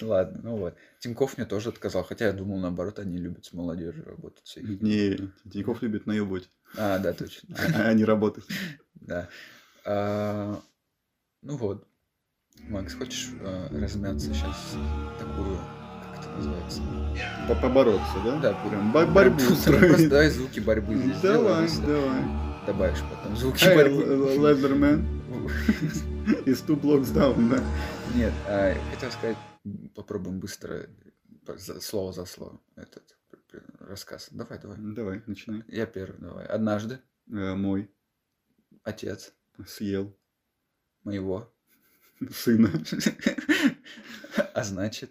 [SPEAKER 2] Ладно, ну вот. Тиньков мне тоже отказал, хотя я думал, наоборот, они любят с молодежью работать.
[SPEAKER 3] Не, Тинькофф любит наебывать,
[SPEAKER 2] А, да, точно.
[SPEAKER 3] а не работать.
[SPEAKER 2] Да. А, Ну вот. Макс, хочешь а, размяться сейчас такую, как это называется?
[SPEAKER 3] По- Побороться, да?
[SPEAKER 2] Да,
[SPEAKER 3] прям бо-
[SPEAKER 2] прям
[SPEAKER 3] борьбу устроить.
[SPEAKER 2] давай звуки борьбы здесь
[SPEAKER 3] Давай, давай.
[SPEAKER 2] Добавишь потом звуки
[SPEAKER 3] Эй,
[SPEAKER 2] борьбы.
[SPEAKER 3] Лезермен из Two Blocks Down, да.
[SPEAKER 2] Нет, а, хотел сказать, попробуем быстро, слово за слово, этот рассказ. Давай, давай.
[SPEAKER 3] Давай, начинай.
[SPEAKER 2] Я первый, давай. Однажды
[SPEAKER 3] Э, Мой
[SPEAKER 2] отец
[SPEAKER 3] съел
[SPEAKER 2] моего,
[SPEAKER 3] сына.
[SPEAKER 2] а значит,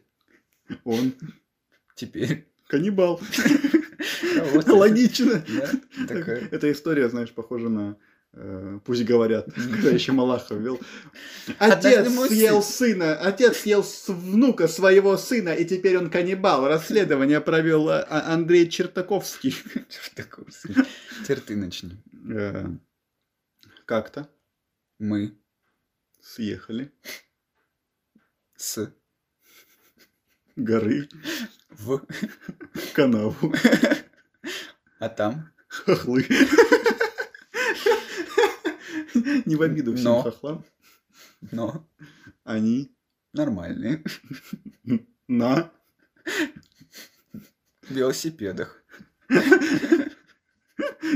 [SPEAKER 3] Он
[SPEAKER 2] теперь...
[SPEAKER 3] каннибал. Логично. Эта история, знаешь, похожа на Пусть говорят, когда еще Малахов вел. Отец съел
[SPEAKER 2] сын.
[SPEAKER 3] сына, отец съел внука своего сына, и теперь он каннибал. Расследование провел а, а, Андрей Чертаковский.
[SPEAKER 2] Чертаковский. Теперь ты начни.
[SPEAKER 3] Э, Как-то
[SPEAKER 2] Мы
[SPEAKER 3] съехали
[SPEAKER 2] с
[SPEAKER 3] горы
[SPEAKER 2] в
[SPEAKER 3] канаву.
[SPEAKER 2] а там
[SPEAKER 3] Хохлы. Не в обиду всем
[SPEAKER 2] Но.
[SPEAKER 3] хохлам.
[SPEAKER 2] но
[SPEAKER 3] Они
[SPEAKER 2] нормальные
[SPEAKER 3] на
[SPEAKER 2] велосипедах.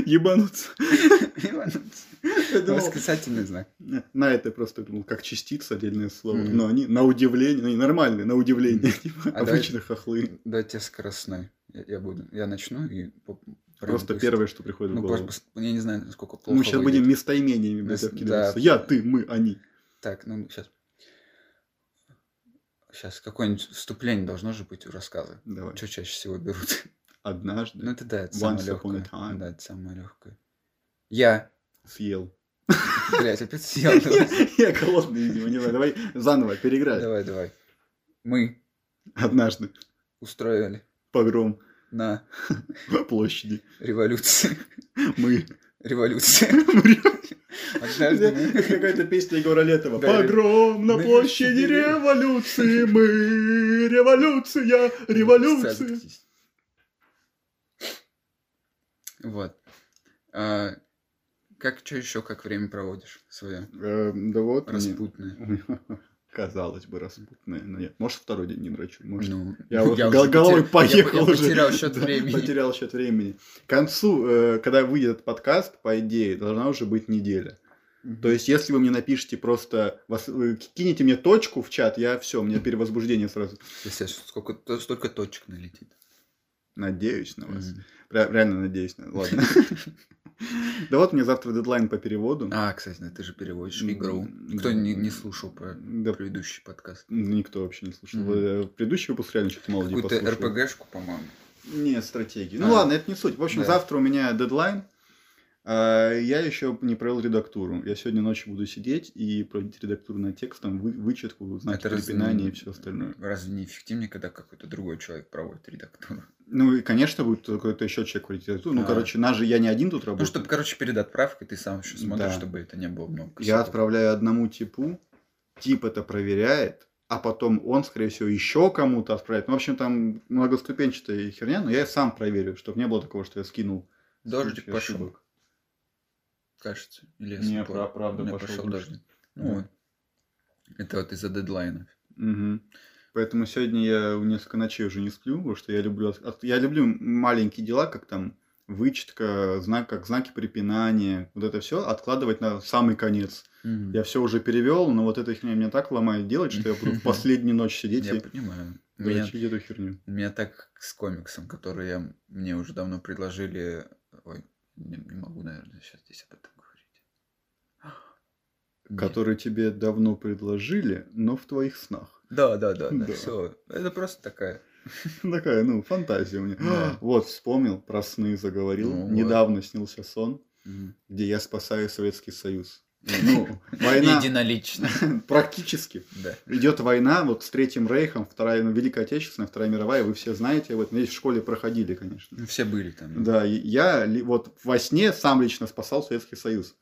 [SPEAKER 3] ебанутся. Я думал,
[SPEAKER 2] Восклицательный знак.
[SPEAKER 3] На это просто ну, как частица отдельное слово. Но они на удивление, они нормальные, на удивление. типа,
[SPEAKER 2] А
[SPEAKER 3] Обычные хохлы.
[SPEAKER 2] Дайте скоростной. Я, я буду. Я начну и
[SPEAKER 3] Просто
[SPEAKER 2] быстро.
[SPEAKER 3] первое, что приходит
[SPEAKER 2] Ну,
[SPEAKER 3] в голову.
[SPEAKER 2] просто, я не знаю, насколько плохо.
[SPEAKER 3] Мы сейчас
[SPEAKER 2] выйдет.
[SPEAKER 3] будем местоимениями блядь, обкидываться.
[SPEAKER 2] да.
[SPEAKER 3] Я, ты, мы, они.
[SPEAKER 2] Так, ну сейчас. Сейчас какое-нибудь вступление должно же быть у рассказа.
[SPEAKER 3] Давай.
[SPEAKER 2] Что чаще всего берут?
[SPEAKER 3] Однажды
[SPEAKER 2] Ну это да, это самое легкое. Да, это самое легкое. Я,
[SPEAKER 3] съел.
[SPEAKER 2] блядь, опять съел.
[SPEAKER 3] Я голодный, видимо, не знаю. Давай заново переиграй.
[SPEAKER 2] давай. давай. Мы
[SPEAKER 3] Однажды
[SPEAKER 2] устроили
[SPEAKER 3] погром
[SPEAKER 2] на
[SPEAKER 3] площади.
[SPEAKER 2] революции.
[SPEAKER 3] Мы.
[SPEAKER 2] Революция. Однажды мы...
[SPEAKER 3] какая-то песня Егора Летова.
[SPEAKER 2] Да,
[SPEAKER 3] Погром на площади революции. Мы. Революция. Революция.
[SPEAKER 2] Вот. А, как, что еще, как время проводишь свое
[SPEAKER 3] Э, Да вот.
[SPEAKER 2] распутное?
[SPEAKER 3] Казалось бы, распутное, но нет. Может, второй день не драчу. Может,
[SPEAKER 2] Ну,
[SPEAKER 3] Я вот гол- головой
[SPEAKER 2] потер-
[SPEAKER 3] поехал
[SPEAKER 2] я,
[SPEAKER 3] уже.
[SPEAKER 2] Я потерял счет
[SPEAKER 3] Да,
[SPEAKER 2] времени.
[SPEAKER 3] Потерял счет времени. К концу, э, когда выйдет этот подкаст, по идее, должна уже быть неделя. То есть, если вы мне напишите просто, вас, вы кинете мне точку в чат, я все, у меня перевозбуждение сразу.
[SPEAKER 2] Если сколько, то- столько точек налетит.
[SPEAKER 3] Надеюсь на вас. Ре- Реально надеюсь. на- Ладно. Да вот мне завтра дедлайн по переводу.
[SPEAKER 2] А, кстати, ты же переводишь игру. Кто не, не слушал про
[SPEAKER 3] Да,
[SPEAKER 2] предыдущий подкаст?
[SPEAKER 3] никто вообще не слушал. Э, Предыдущий выпуск реально что-то мало
[SPEAKER 2] Какую-то. РПГшку, по-моему.
[SPEAKER 3] Не, стратегии.
[SPEAKER 2] А.
[SPEAKER 3] Ну ладно, это не суть. В общем, завтра у меня дедлайн. А, Я еще не провел редактуру. Я сегодня ночью буду сидеть и проводить редактуру над текстом, вы- вычетку, знаки
[SPEAKER 2] Это
[SPEAKER 3] препинания и все остальное.
[SPEAKER 2] Разве не эффективнее, когда какой-то другой человек проводит редактуру?
[SPEAKER 3] Ну и, конечно, будет какой-то еще человек проводить редактуру. Ну,
[SPEAKER 2] А.
[SPEAKER 3] короче, нас же я не один тут
[SPEAKER 2] Ну,
[SPEAKER 3] работаю.
[SPEAKER 2] чтобы, короче, перед отправкой ты сам еще смотришь,
[SPEAKER 3] Да.
[SPEAKER 2] чтобы это не было много
[SPEAKER 3] Я
[SPEAKER 2] косяков.
[SPEAKER 3] отправляю одному типу, тип это проверяет, а потом он, скорее всего, еще кому-то отправит. Ну, в общем, там многоступенчатая херня, но я сам проверю, чтобы не было такого, что я скинул.
[SPEAKER 2] Дождик пошел. Кажется. Или я
[SPEAKER 3] Не, пра- правда пошел
[SPEAKER 2] пошел
[SPEAKER 3] дождь.
[SPEAKER 2] дождик.
[SPEAKER 3] Да.
[SPEAKER 2] Ну, вот. Это вот из-за дедлайна.
[SPEAKER 3] Мгм. Поэтому сегодня я несколько ночей уже не сплю, потому что я люблю, я люблю маленькие дела, как там вычетка, знак, как знаки препинания, вот это все откладывать на самый конец.
[SPEAKER 2] Мгм.
[SPEAKER 3] Я все уже перевел, но вот эта херня меня так ломает делать, что я буду в последнюю ночь сидеть
[SPEAKER 2] Я
[SPEAKER 3] и
[SPEAKER 2] понимаю. Меня,
[SPEAKER 3] эту херню.
[SPEAKER 2] меня так с комиксом, который я, мне уже давно предложили. Ой, не, не могу, наверное, сейчас здесь об этом говорить. Нет.
[SPEAKER 3] Который тебе давно предложили, но в твоих снах.
[SPEAKER 2] Да, да, да, да.
[SPEAKER 3] Да.
[SPEAKER 2] Все. Это просто такая.
[SPEAKER 3] Такая, ну, фантазия у меня.
[SPEAKER 2] Да.
[SPEAKER 3] Вот, вспомнил, про сны заговорил.
[SPEAKER 2] Ну, вот.
[SPEAKER 3] Недавно снился сон, где я спасаю Советский Союз. Ну, война
[SPEAKER 2] Единолично.
[SPEAKER 3] практически.
[SPEAKER 2] Да.
[SPEAKER 3] Идет война вот с Третьим Рейхом, Вторая, ну, Великая Отечественная, Вторая мировая, вы все знаете, вот здесь в школе проходили, конечно.
[SPEAKER 2] Ну, все были там.
[SPEAKER 3] Да, и я вот во сне сам лично спасал Советский Союз.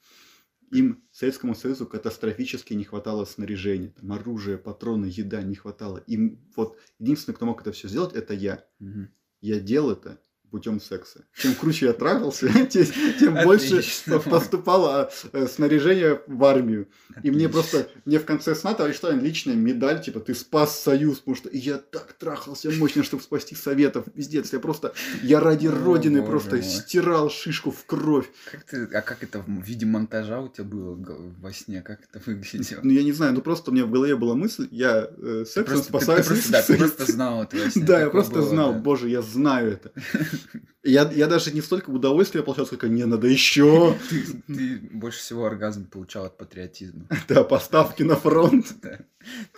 [SPEAKER 3] Им, Советскому Союзу, катастрофически не хватало снаряжения, там, оружия, патроны, еда не хватало. Им вот единственный, кто мог это все сделать, это я.
[SPEAKER 2] Мгм.
[SPEAKER 3] Я делал это путем секса. Чем круче я трахался, те- тем больше
[SPEAKER 2] Отлично.
[SPEAKER 3] поступало э, снаряжение в армию. И мне
[SPEAKER 2] Отлично.
[SPEAKER 3] просто, мне в конце сна товарищ Сталин личная медаль, типа, ты спас Союз, потому что я так трахался мощно, чтобы спасти Советов. Пиздец, я просто, я ради
[SPEAKER 2] О,
[SPEAKER 3] Родины просто
[SPEAKER 2] мой.
[SPEAKER 3] стирал шишку в кровь.
[SPEAKER 2] Как ты, а как это в виде монтажа у тебя было во сне? Как это выглядело?
[SPEAKER 3] Ну, я не знаю, ну просто у меня в голове была мысль, я э,
[SPEAKER 2] Ты
[SPEAKER 3] сексом
[SPEAKER 2] просто, ты-
[SPEAKER 3] спасаю
[SPEAKER 2] ты просто, да, ты просто знал это.
[SPEAKER 3] Да, я просто
[SPEAKER 2] было,
[SPEAKER 3] знал,
[SPEAKER 2] да.
[SPEAKER 3] боже, я знаю это. Я, я даже не столько удовольствия получал, сколько не надо еще.
[SPEAKER 2] Ты, ты больше всего оргазм получал от патриотизма.
[SPEAKER 3] Да, поставки на фронт.
[SPEAKER 2] Да.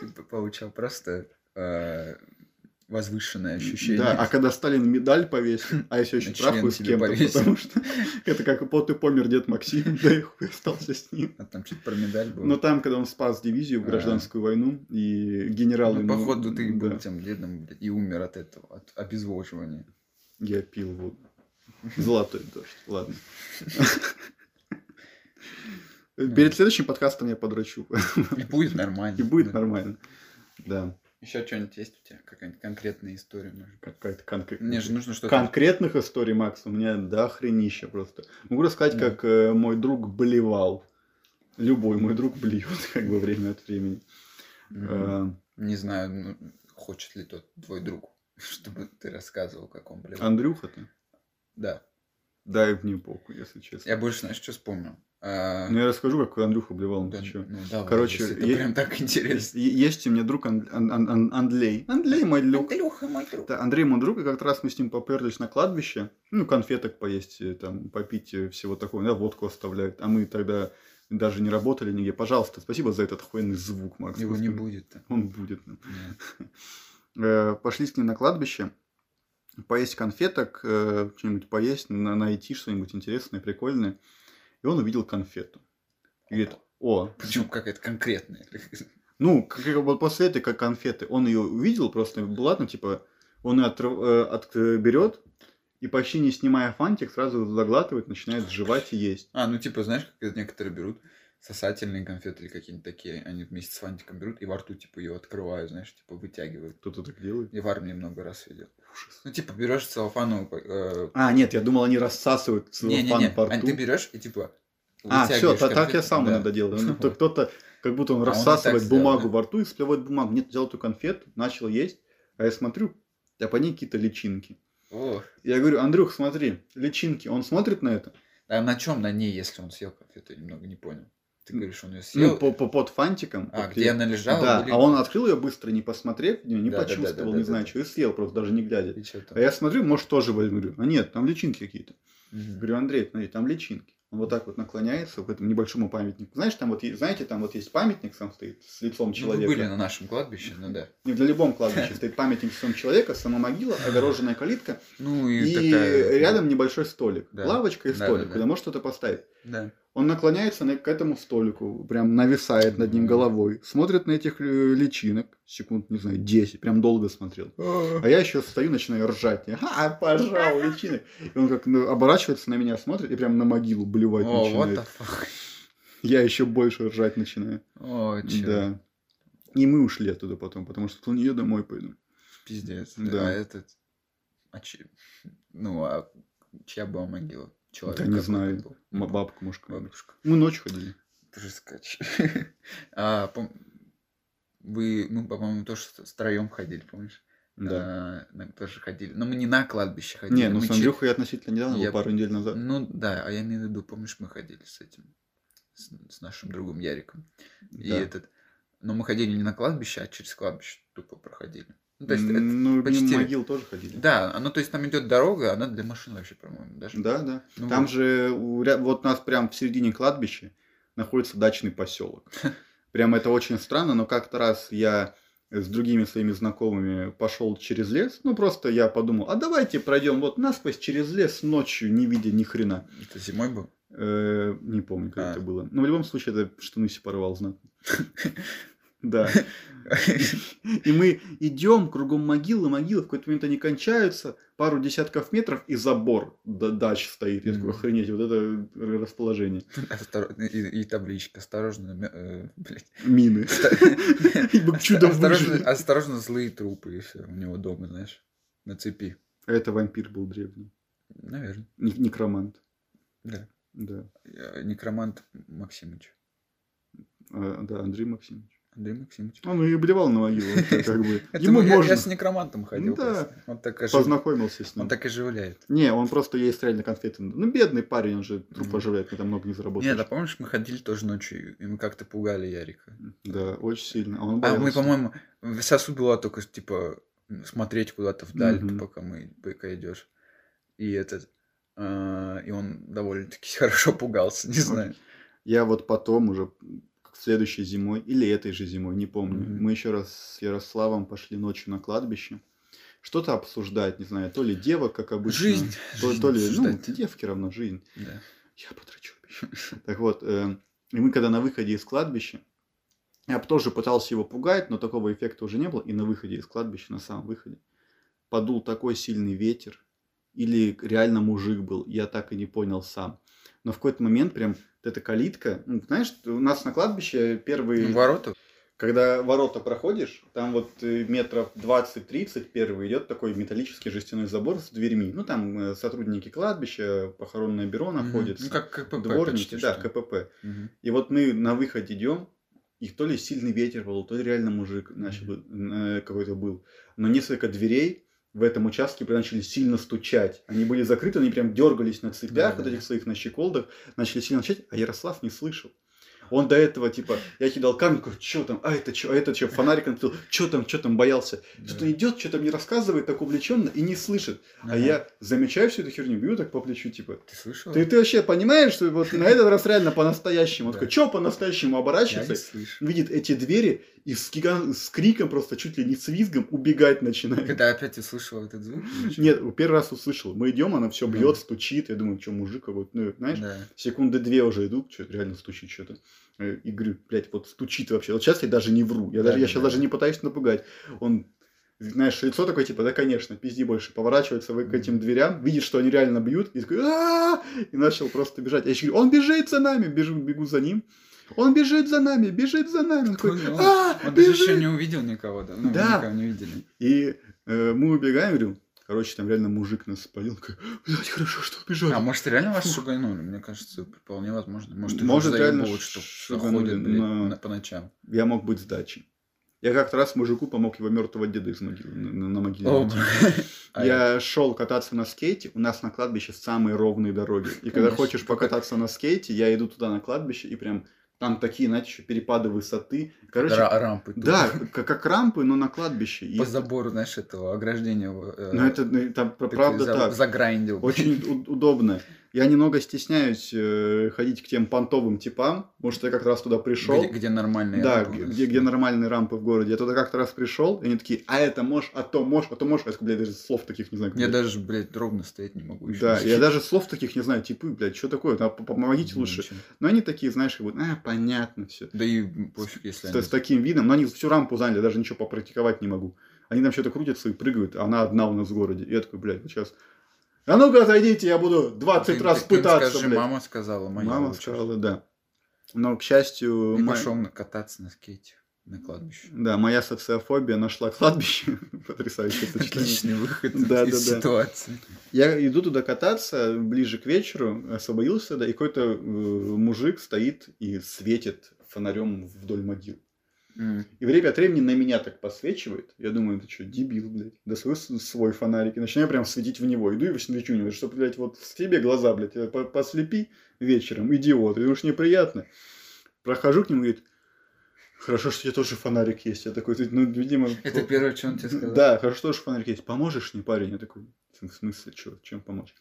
[SPEAKER 2] Ты получал просто э, возвышенное ощущение.
[SPEAKER 3] Да, а когда Сталин медаль повесил, а я все еще трахаюсь с кем-то, потому что это как пот и помер дед Максим, да и хуй остался с ним.
[SPEAKER 2] А там что-то про медаль было.
[SPEAKER 3] Но там, когда он спас дивизию в
[SPEAKER 2] А.
[SPEAKER 3] гражданскую войну, и генерал
[SPEAKER 2] Ну, походу, ты был тем блядь, и умер от этого, от обезвоживания.
[SPEAKER 3] Я пил воду. Золотой дождь, ладно. Перед следующим подкастом я подрачу.
[SPEAKER 2] И будет нормально.
[SPEAKER 3] И будет нормально. Да,
[SPEAKER 2] Еще что-нибудь есть у тебя? Какая-нибудь конкретная история, может
[SPEAKER 3] какая-то конкретная.
[SPEAKER 2] Мне же нужно что-то...
[SPEAKER 3] Конкретных историй, Макс, у меня до хренища просто. Могу рассказать,
[SPEAKER 2] Да.
[SPEAKER 3] как э, мой друг блевал. Любой мой друг блюет, как бы время от времени. Э,
[SPEAKER 2] Не знаю, ну, хочет ли тот твой друг, чтобы ты рассказывал, как он блин.
[SPEAKER 3] Андрюха-то?
[SPEAKER 2] Да.
[SPEAKER 3] Дай мне похуй, если честно.
[SPEAKER 2] Я больше, знаешь, что вспомнил? А,
[SPEAKER 3] Ну, я расскажу, как Андрюха блевал. ну
[SPEAKER 2] да,
[SPEAKER 3] чё.
[SPEAKER 2] ну, давай,
[SPEAKER 3] Короче,
[SPEAKER 2] это
[SPEAKER 3] е-
[SPEAKER 2] прям так интересно.
[SPEAKER 3] Е- Есть у меня друг Ан- Ан- Ан- Ан- Андрей. Андрей мой друг.
[SPEAKER 2] Андрюха, мой друг.
[SPEAKER 3] Да, Андрей мой друг, и как-то раз мы с ним поперлись на кладбище, ну, конфеток поесть, э, там, попить, э, всего такого, да, водку оставляют. А мы тогда даже не работали нигде. Пожалуйста, спасибо за этот охуенный звук, Макс.
[SPEAKER 2] Его не будет-то.
[SPEAKER 3] Он будет. да. Э, Пошли с ним на кладбище, поесть конфеток, э, что-нибудь поесть, на- найти что-нибудь интересное, прикольное. И он увидел конфету. И говорит, о,
[SPEAKER 2] Причем какая-то конкретная.
[SPEAKER 3] ну, как, вот после этой как конфеты, он ее увидел, просто ладно, типа, он ее отрыв- э, от, берет и почти не снимая фантик, сразу заглатывает, начинает жевать и есть.
[SPEAKER 2] А, ну типа, знаешь, как некоторые берут сосательные конфеты или какие-нибудь такие, они вместе с фантиком берут и во рту, типа, ее открывают, знаешь, типа, вытягивают.
[SPEAKER 3] Кто-то так делает.
[SPEAKER 2] И в армии много раз видел.
[SPEAKER 3] Ужас.
[SPEAKER 2] Ну, типа, берешь целлофановую... э,
[SPEAKER 3] А, нет, я думал, они рассасывают целлофан
[SPEAKER 2] Не-не-не,
[SPEAKER 3] по
[SPEAKER 2] а
[SPEAKER 3] рту.
[SPEAKER 2] ты берешь и, типа,
[SPEAKER 3] А, все,
[SPEAKER 2] вытягиваешь
[SPEAKER 3] так я сам
[SPEAKER 2] да.
[SPEAKER 3] иногда делаю. Ну, то Кто-то, как будто он
[SPEAKER 2] А он
[SPEAKER 3] рассасывает
[SPEAKER 2] сделал,
[SPEAKER 3] бумагу
[SPEAKER 2] да?
[SPEAKER 3] во рту и сплевывает бумагу. Нет, взял эту конфету, начал есть, а я смотрю, а по ней какие-то личинки.
[SPEAKER 2] О,
[SPEAKER 3] Я говорю, Андрюх, смотри, личинки. Он смотрит на это,
[SPEAKER 2] а на чем на ней, если он съел конфету? Я немного не понял. Ты
[SPEAKER 3] Ну,
[SPEAKER 2] говоришь, он ее съел.
[SPEAKER 3] ну, по, по- под фантиком.
[SPEAKER 2] а,
[SPEAKER 3] под
[SPEAKER 2] где она лежала?
[SPEAKER 3] Да,
[SPEAKER 2] были-
[SPEAKER 3] а он открыл ее быстро, не посмотрев, не, не
[SPEAKER 2] Да, да, да,
[SPEAKER 3] почувствовал,
[SPEAKER 2] да,
[SPEAKER 3] не
[SPEAKER 2] да,
[SPEAKER 3] знаю,
[SPEAKER 2] да.
[SPEAKER 3] что, и съел просто, даже не глядя. А я смотрю, может, тоже возьму. Говорю, а нет, там личинки какие-то.
[SPEAKER 2] Мгм.
[SPEAKER 3] Говорю, Андрей, смотри, там личинки. Он вот так вот наклоняется к этому небольшому памятнику. Знаешь, там вот, знаете, там вот есть памятник сам стоит с лицом
[SPEAKER 2] Ну, вы
[SPEAKER 3] человека.
[SPEAKER 2] были на нашем кладбище, ну да.
[SPEAKER 3] Не на любом кладбище стоит памятник с лицом человека, сама могила, огороженная калитка
[SPEAKER 2] Ну и,
[SPEAKER 3] и
[SPEAKER 2] такая...
[SPEAKER 3] рядом небольшой столик.
[SPEAKER 2] Да.
[SPEAKER 3] Лавочка и
[SPEAKER 2] Да,
[SPEAKER 3] столик,
[SPEAKER 2] да, да.
[SPEAKER 3] куда можно что-то поставить.
[SPEAKER 2] Да.
[SPEAKER 3] Он наклоняется на- к этому столику, прям нависает над ним головой, смотрит на этих э, личинок, секунд, не знаю, 10, прям долго смотрел. А я еще стою, начинаю ржать. А, пожал, личинок. И он как ну, оборачивается на меня, смотрит и прям на могилу блевать
[SPEAKER 2] О,
[SPEAKER 3] начинает.
[SPEAKER 2] the fuck.
[SPEAKER 3] Я еще больше ржать начинаю.
[SPEAKER 2] О, чё.
[SPEAKER 3] Да. И мы ушли оттуда потом, потому что у нее домой пойду.
[SPEAKER 2] Пиздец.
[SPEAKER 3] Да.
[SPEAKER 2] А этот... А че- Ну, а чья была могила? Человек
[SPEAKER 3] Да не знаю.
[SPEAKER 2] был?
[SPEAKER 3] Бабка, может.
[SPEAKER 2] Бабушка.
[SPEAKER 3] Мы ночью ходили.
[SPEAKER 2] Ты скач. А, пом- Вы, мы, по-моему, тоже втроем ходили, помнишь?
[SPEAKER 3] Да.
[SPEAKER 2] А, тоже ходили. Но мы не на кладбище ходили.
[SPEAKER 3] Не, ну с Андрюхой я относительно недавно,
[SPEAKER 2] Я-
[SPEAKER 3] пару недель назад.
[SPEAKER 2] Ну да, а я имею в виду, помнишь, мы ходили с этим, с, с нашим другом Яриком. И
[SPEAKER 3] Да.
[SPEAKER 2] этот... Но мы ходили не на кладбище, а через кладбище тупо проходили. Ну, то есть,
[SPEAKER 3] ну,
[SPEAKER 2] почти-
[SPEAKER 3] могил тоже ходили.
[SPEAKER 2] Да, ну то есть там идет дорога, она для машин вообще, по-моему, даже.
[SPEAKER 3] Да, да.
[SPEAKER 2] Ну
[SPEAKER 3] Там
[SPEAKER 2] вот.
[SPEAKER 3] же вот у нас прям в середине кладбища находится дачный поселок. Прям это очень странно, но как-то раз я с другими своими знакомыми пошел через лес. Ну, просто я подумал, а давайте пройдем вот насквозь через лес ночью, не видя ни хрена.
[SPEAKER 2] Это зимой был?
[SPEAKER 3] Э, Не помню, как
[SPEAKER 2] А.
[SPEAKER 3] это было. Но в любом случае, это штаны себе порвал знатно. Да. И мы идем кругом могилы, могилы, в какой-то момент они кончаются, пару десятков метров, и забор до дач стоит. Я такой, охренеть, вот это расположение.
[SPEAKER 2] И, и табличка. Осторожно, э.
[SPEAKER 3] Мины. Чудом
[SPEAKER 2] осторожно, осторожно, злые трупы и все у него дома, знаешь, на цепи.
[SPEAKER 3] Это вампир был древний.
[SPEAKER 2] Наверное,
[SPEAKER 3] Не- Некромант.
[SPEAKER 2] да.
[SPEAKER 3] Да.
[SPEAKER 2] Я- Некромант Максимыч.
[SPEAKER 3] А, Да, Андрей Максимович.
[SPEAKER 2] Андрей Максимыч.
[SPEAKER 3] Он и блевал на могилу. как бы. Ему
[SPEAKER 2] я,
[SPEAKER 3] можно.
[SPEAKER 2] я с некромантом ходил.
[SPEAKER 3] Да.
[SPEAKER 2] Он так, ожив-
[SPEAKER 3] Познакомился с
[SPEAKER 2] он
[SPEAKER 3] ним.
[SPEAKER 2] так оживляет.
[SPEAKER 3] Не, он просто есть реально конфеты. Ну, бедный парень, он же труп оживляет, когда много не заработаешь.
[SPEAKER 2] Нет, а помнишь, мы ходили тоже ночью, и мы как-то пугали Ярика.
[SPEAKER 3] Да, очень сильно. А он
[SPEAKER 2] А мы, по-моему, в сосу была только, типа, смотреть куда-то вдаль,
[SPEAKER 3] Мгм.
[SPEAKER 2] пока мы, пока идешь. И этот... а, и он довольно-таки хорошо пугался, не знаю.
[SPEAKER 3] Я вот потом уже следующей зимой или этой же зимой, не помню.
[SPEAKER 2] Мгм.
[SPEAKER 3] Мы еще раз с Ярославом пошли ночью на кладбище. Что-то обсуждать, не знаю, то ли девок, как обычно.
[SPEAKER 2] Жизнь.
[SPEAKER 3] То,
[SPEAKER 2] Жизнь
[SPEAKER 3] то ли, ну, девки равно жизнь.
[SPEAKER 2] Да.
[SPEAKER 3] Я потрачу. Так вот, э, и мы когда на выходе из кладбища, я тоже пытался его пугать, но такого эффекта уже не было. И на выходе из кладбища, на самом выходе, подул такой сильный ветер, или реально мужик был, я так и не понял сам. Но в какой-то момент прям вот эта калитка, ну, знаешь, у нас на кладбище первый,
[SPEAKER 2] Ну, ворота.
[SPEAKER 3] когда ворота проходишь, там вот э, метров 20-30 первый идет такой металлический жестяной забор с дверьми. Ну, там э, сотрудники кладбища, похоронное бюро
[SPEAKER 2] Мгм.
[SPEAKER 3] находится.
[SPEAKER 2] Ну, как КПП
[SPEAKER 3] Дворники,
[SPEAKER 2] почти
[SPEAKER 3] да,
[SPEAKER 2] что.
[SPEAKER 3] КПП.
[SPEAKER 2] Мгм.
[SPEAKER 3] И вот мы на выходе идем, и то ли сильный ветер был, то ли реально мужик начал, э, какой-то был. Но несколько дверей в этом участке начали сильно стучать. Они были закрыты, они прям дергались на цепях,
[SPEAKER 2] Да,
[SPEAKER 3] вот
[SPEAKER 2] да.
[SPEAKER 3] этих своих на щеколдах, начали сильно стучать, а Ярослав не слышал. Он до этого, типа, я кидал камень, говорю, что там, а это что, а это что, фонарик напил, что там, что там, боялся.
[SPEAKER 2] Да.
[SPEAKER 3] Что-то идет, что-то мне рассказывает так увлеченно и не слышит. А
[SPEAKER 2] Ага.
[SPEAKER 3] я замечаю всю эту херню, бью так по плечу, типа,
[SPEAKER 2] Ты слышал?
[SPEAKER 3] ты, ты вообще понимаешь, что вот на этот раз реально по-настоящему? Он
[SPEAKER 2] Да.
[SPEAKER 3] такой, что по-настоящему оборачивается, видит эти двери и с, гига- с криком просто чуть ли не с визгом убегать начинает.
[SPEAKER 2] Когда опять услышал этот звук? чё?
[SPEAKER 3] Нет, первый раз услышал. Мы идем, она все
[SPEAKER 2] Да.
[SPEAKER 3] бьет, стучит. Я думаю, что мужик какой-то, ну, знаешь,
[SPEAKER 2] Да.
[SPEAKER 3] секунды две уже идут, что реально стучит что-то. Э, И говорю, блядь, вот стучит вообще. Вот сейчас я даже не вру. Я,
[SPEAKER 2] Да,
[SPEAKER 3] даже, я
[SPEAKER 2] да,
[SPEAKER 3] сейчас
[SPEAKER 2] да.
[SPEAKER 3] даже не пытаюсь напугать. Он, знаешь, лицо такое, типа, да, конечно, пизди больше. Поворачивается к этим дверям, видит, что они реально бьют, и такой, и начал просто бежать. Я еще говорю, он бежит за нами, бежу, бегу за ним. Он бежит за нами, бежит за нами. Он такой,
[SPEAKER 2] Понял.
[SPEAKER 3] «А,
[SPEAKER 2] Он даже
[SPEAKER 3] бежит!»
[SPEAKER 2] еще не увидел никого, да? Ну,
[SPEAKER 3] Да.
[SPEAKER 2] никого не видели.
[SPEAKER 3] И э, мы убегаем, говорю, короче, там реально мужик нас спалил. Блядь, хорошо, что убежали.
[SPEAKER 2] А может реально вас шуганули? Мне кажется, вполне возможно. Может,
[SPEAKER 3] Может, реально
[SPEAKER 2] заебывают, что
[SPEAKER 3] шуганули,
[SPEAKER 2] ходят, блядь, на- по ночам.
[SPEAKER 3] Я мог быть с дачи. Я как-то раз мужику помог его мертвого деда из могилы, на, на- могиле.
[SPEAKER 2] О. А
[SPEAKER 3] Я шел кататься на скейте, у нас на кладбище самые ровные дороги. И когда хочешь покататься на скейте, я иду туда на кладбище, и прям там такие, знаете, еще перепады высоты. Короче,
[SPEAKER 2] Ра- рампы. тут.
[SPEAKER 3] да, как, как рампы, но на кладбище. И-
[SPEAKER 2] По забору, знаешь, этого ограждения. э,
[SPEAKER 3] Ну, это, ну, там,
[SPEAKER 2] ты
[SPEAKER 3] правда
[SPEAKER 2] за-
[SPEAKER 3] так.
[SPEAKER 2] Заграйндил.
[SPEAKER 3] Очень удобно. Я немного стесняюсь э, ходить к тем понтовым типам, потому что я как раз туда пришел.
[SPEAKER 2] Где, где нормальные
[SPEAKER 3] Да,
[SPEAKER 2] рампы нас.
[SPEAKER 3] где, где нормальные рампы в городе. Я туда как-то раз пришел, и они такие, а это можешь, а то можешь, а то можешь. Я блядь, даже слов таких не знаю. как
[SPEAKER 2] Я
[SPEAKER 3] блядь.
[SPEAKER 2] даже, блядь, ровно стоять не могу еще.
[SPEAKER 3] Да, я даже слов таких не знаю, типы, блядь, что такое, Да, помогите лучше. Но они такие, знаешь, вот, а, понятно все.
[SPEAKER 2] Да и пофиг, если
[SPEAKER 3] С,
[SPEAKER 2] они...
[SPEAKER 3] с таким видом, но они всю рампу заняли, даже ничего попрактиковать не могу. Они там что-то крутятся и прыгают, а она одна у нас в городе. И я такой, блядь, сейчас... А ну-ка отойдите, я буду 20
[SPEAKER 2] Ты-
[SPEAKER 3] раз
[SPEAKER 2] ты-
[SPEAKER 3] пытаться,
[SPEAKER 2] скажи,
[SPEAKER 3] блядь.
[SPEAKER 2] мама сказала, моя
[SPEAKER 3] Мама
[SPEAKER 2] лучше.
[SPEAKER 3] сказала, да. Но, к счастью,
[SPEAKER 2] И
[SPEAKER 3] мо-
[SPEAKER 2] пошел кататься на скейте на кладбище.
[SPEAKER 3] да, моя социофобия нашла кладбище. Потрясающее сочетание.
[SPEAKER 2] Отличный выход
[SPEAKER 3] Да,
[SPEAKER 2] из
[SPEAKER 3] да, да.
[SPEAKER 2] ситуации.
[SPEAKER 3] Я иду туда кататься ближе к вечеру, освободился, да, и какой-то э, мужик стоит и светит фонарем вдоль могил. И время от времени на меня так посвечивает. Я думаю, ты что, дебил, блядь. Да свой, свой фонарик. И начинаю прям светить в него. Иду и свечу в него. Чтобы, блядь, вот в тебе глаза, блядь, э, по- послепи вечером, идиот. И уж неприятно. Прохожу к нему и говорит, хорошо, что у тебя тоже фонарик есть. Я такой, «Ты, ну, видимо...
[SPEAKER 2] Это первое, что он тебе сказал?
[SPEAKER 3] Да, хорошо, что тоже фонарик есть. Поможешь мне, парень? Я такой, в смысле, что, чем помочь?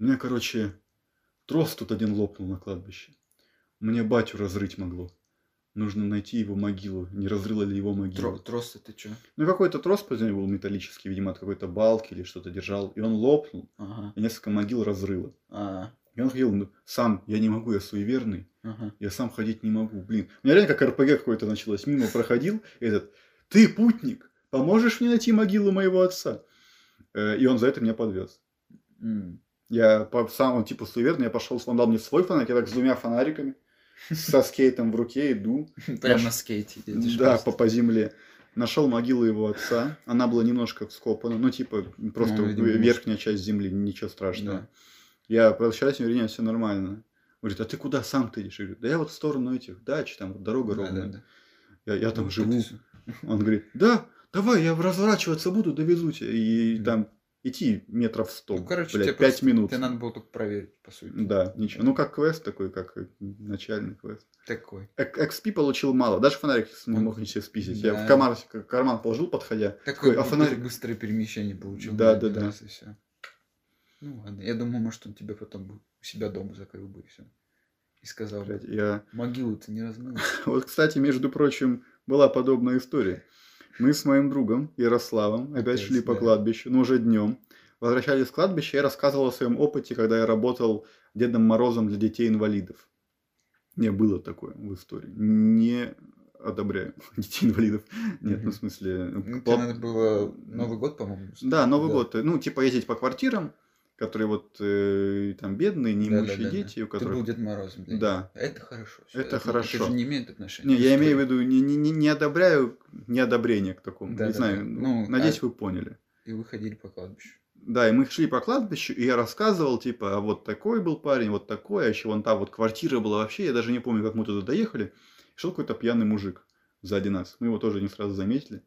[SPEAKER 3] У меня, короче, трос тут один лопнул на кладбище. Мне батю разрыть могло. Нужно найти его могилу. Не разрыла ли его могилу?
[SPEAKER 2] Тро- Трос это что?
[SPEAKER 3] Ну, какой-то трос землей был металлический, видимо, от какой-то балки или что-то держал. И он лопнул,
[SPEAKER 2] Ага.
[SPEAKER 3] и несколько могил разрыло.
[SPEAKER 2] А,
[SPEAKER 3] И он ходил, ну, сам, я не могу, я суеверный.
[SPEAKER 2] ага.
[SPEAKER 3] Я сам ходить не могу. Блин, у меня реально как РПГ какое-то началось. Мимо проходил этот, ты путник, поможешь мне найти могилу моего отца? Э, И он за это меня подвез. Я по сам, он типа суеверный, я пошел, он дал мне свой фонарик, я так с двумя фонариками, со скейтом в руке иду.
[SPEAKER 2] Прям
[SPEAKER 3] Наш-
[SPEAKER 2] на скейте едешь
[SPEAKER 3] Да, по, по земле. Нашел могилу его отца. Она была немножко вскопана. Ну, типа, просто
[SPEAKER 2] Ну, видимо,
[SPEAKER 3] верхняя часть земли, ничего страшного.
[SPEAKER 2] Да.
[SPEAKER 3] Я прощаюсь, вернее, все нормально. Говорит, а ты куда сам ты идешь? Я говорю, да я вот в сторону этих дач, там вот дорога
[SPEAKER 2] Да,
[SPEAKER 3] ровная.
[SPEAKER 2] да, да.
[SPEAKER 3] Я, я там
[SPEAKER 2] Вот
[SPEAKER 3] живу. Он говорит, да, давай, я разворачиваться буду, довезу тебя. И
[SPEAKER 2] Мгм.
[SPEAKER 3] там идти метров сто,
[SPEAKER 2] Ну, короче,
[SPEAKER 3] блядь,
[SPEAKER 2] тебе
[SPEAKER 3] пять
[SPEAKER 2] просто-
[SPEAKER 3] минут.
[SPEAKER 2] Тебе надо было только проверить, по сути.
[SPEAKER 3] Да, ничего. Ну, как квест такой, как э, начальный квест.
[SPEAKER 2] Такой.
[SPEAKER 3] XP получил мало, даже фонарик не мог себе списить. Я
[SPEAKER 2] Да.
[SPEAKER 3] в карман, карман положил, подходя.
[SPEAKER 2] Такой
[SPEAKER 3] а
[SPEAKER 2] а
[SPEAKER 3] фонарик-
[SPEAKER 2] быстрое перемещение получил.
[SPEAKER 3] Да, да, да.
[SPEAKER 2] и всё. Ну ладно, я думаю, может, он тебя потом у себя дома закрыл бы и все. И сказал,
[SPEAKER 3] Блядь, я...
[SPEAKER 2] могилу-то не размыл.
[SPEAKER 3] Вот, кстати, между прочим, была подобная история. Мы с моим другом Ярославом опять
[SPEAKER 2] Опять,
[SPEAKER 3] шли по
[SPEAKER 2] да.
[SPEAKER 3] кладбищу, но уже днем. Возвращались с кладбища, я рассказывал о своем опыте, когда я работал Дедом Морозом для детей-инвалидов. Не было такое в истории. Не одобряю детей-инвалидов. Нет, ну в смысле...
[SPEAKER 2] Ну,
[SPEAKER 3] пол-
[SPEAKER 2] тебе надо было Новый год, по-моему.
[SPEAKER 3] Да, Новый год. Ну, типа ездить по квартирам, которые вот э, там бедные, неимущие
[SPEAKER 2] Да-да-да-да.
[SPEAKER 3] дети, у
[SPEAKER 2] Ты был
[SPEAKER 3] которых...
[SPEAKER 2] Дед Морозом. для них.
[SPEAKER 3] Да.
[SPEAKER 2] Это хорошо.
[SPEAKER 3] Это
[SPEAKER 2] Это
[SPEAKER 3] хорошо.
[SPEAKER 2] же не имеет отношения.
[SPEAKER 3] Не, я имею в
[SPEAKER 2] истории.
[SPEAKER 3] виду, не, не, не- не одобряю неодобрение к такому.
[SPEAKER 2] Да,
[SPEAKER 3] не
[SPEAKER 2] да,
[SPEAKER 3] знаю,
[SPEAKER 2] да.
[SPEAKER 3] ну,
[SPEAKER 2] Ну,
[SPEAKER 3] надеюсь,
[SPEAKER 2] а-
[SPEAKER 3] вы поняли.
[SPEAKER 2] И вы ходили по кладбищу.
[SPEAKER 3] Да, и мы шли по кладбищу, и я рассказывал, типа, а вот такой был парень, вот такой, а еще вон там вот квартира была вообще, я даже не помню, как мы туда доехали. Шел какой-то пьяный мужик сзади нас. Мы его тоже не сразу заметили.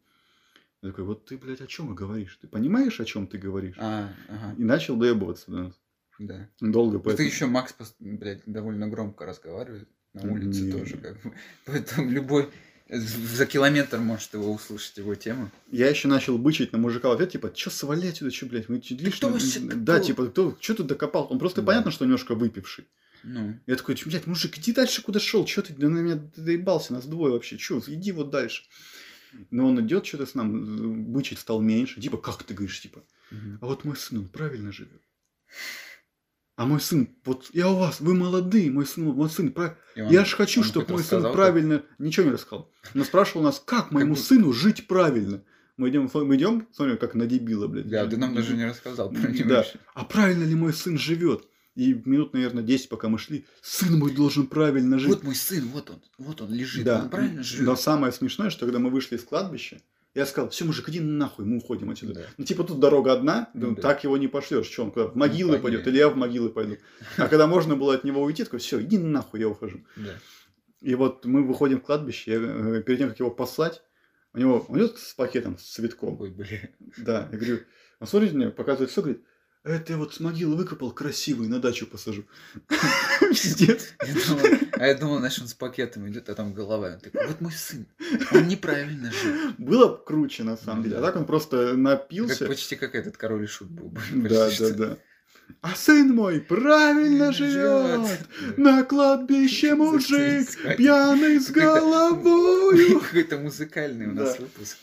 [SPEAKER 3] Я такой, вот ты, блядь, о чем ты говоришь? Ты понимаешь, о чем ты говоришь?
[SPEAKER 2] А, ага,
[SPEAKER 3] И начал доебываться до нас.
[SPEAKER 2] да.
[SPEAKER 3] Долго
[SPEAKER 2] Ну, Ты
[SPEAKER 3] поэтому-
[SPEAKER 2] еще Макс, блядь, довольно громко разговаривает на улице
[SPEAKER 3] Не.
[SPEAKER 2] тоже, как бы. Поэтому любой за километр может его услышать, его тему.
[SPEAKER 3] Я еще начал бычить на мужика в ответ, типа, чё свали отсюда, чё, блядь, вы чё, видишь,
[SPEAKER 2] кто вообще
[SPEAKER 3] Да,
[SPEAKER 2] кто?
[SPEAKER 3] типа, кто, чё ты докопал? Он просто
[SPEAKER 2] Да.
[SPEAKER 3] понятно, что немножко выпивший.
[SPEAKER 2] Ну,
[SPEAKER 3] Я такой, «Чё, блядь, мужик, иди дальше, куда шел, чё ты на меня доебался, нас двое вообще, чё, иди вот дальше. Но он идет, что-то с нам, бычить стал меньше, типа, как ты говоришь, типа, а вот мой сын, он правильно живет. А мой сын, вот я у вас, вы молодые, мой сын, мой сын, прав-
[SPEAKER 2] он-
[SPEAKER 3] я же хочу, чтобы мой сын
[SPEAKER 2] рассказал, как-
[SPEAKER 3] правильно, ничего не рассказал. Но спрашивал нас, как моему сыну жить правильно. Мы идем, мы идем, смотрим, как на дебила, блядь.
[SPEAKER 2] Да, ты нам даже не рассказал про него
[SPEAKER 3] Да. А правильно ли мой сын живет? И минут, наверное, 10, пока мы шли, сын мой должен правильно жить.
[SPEAKER 2] Вот мой сын, вот он, вот он лежит,
[SPEAKER 3] да.
[SPEAKER 2] он правильно живет.
[SPEAKER 3] Но самое смешное, что когда мы вышли из кладбища, я сказал, все, мужик, иди нахуй, мы уходим отсюда.
[SPEAKER 2] Да.
[SPEAKER 3] Ну, типа, тут дорога одна,
[SPEAKER 2] Ну
[SPEAKER 3] ну,
[SPEAKER 2] да.
[SPEAKER 3] так его не пошлешь. Что он куда? В могилы
[SPEAKER 2] понятно.
[SPEAKER 3] пойдет, или я в могилы пойду. А когда можно было от него уйти, такой, все, иди нахуй, я ухожу.
[SPEAKER 2] Да.
[SPEAKER 3] И вот мы выходим в кладбище, я, э, перед тем, как его послать, у него, он идет с пакетом, с цветком.
[SPEAKER 2] Ой, блин.
[SPEAKER 3] Да, я говорю, он смотрит на меня, показывает все, говорит, «А это я вот с могилы выкопал красивый, на дачу посажу. Пиздец.
[SPEAKER 2] А я думал, знаешь, он с пакетом идет, а там голова. Он такой, вот мой сын, он неправильно жил.
[SPEAKER 3] Было круче, на самом
[SPEAKER 2] Ну
[SPEAKER 3] деле. А так он просто напился.
[SPEAKER 2] почти как этот король и шут был. бы,
[SPEAKER 3] Да, да, да. А сын мой правильно живет. На кладбище мужик, пьяный с головою.
[SPEAKER 2] Какой-то музыкальный у нас выпуск.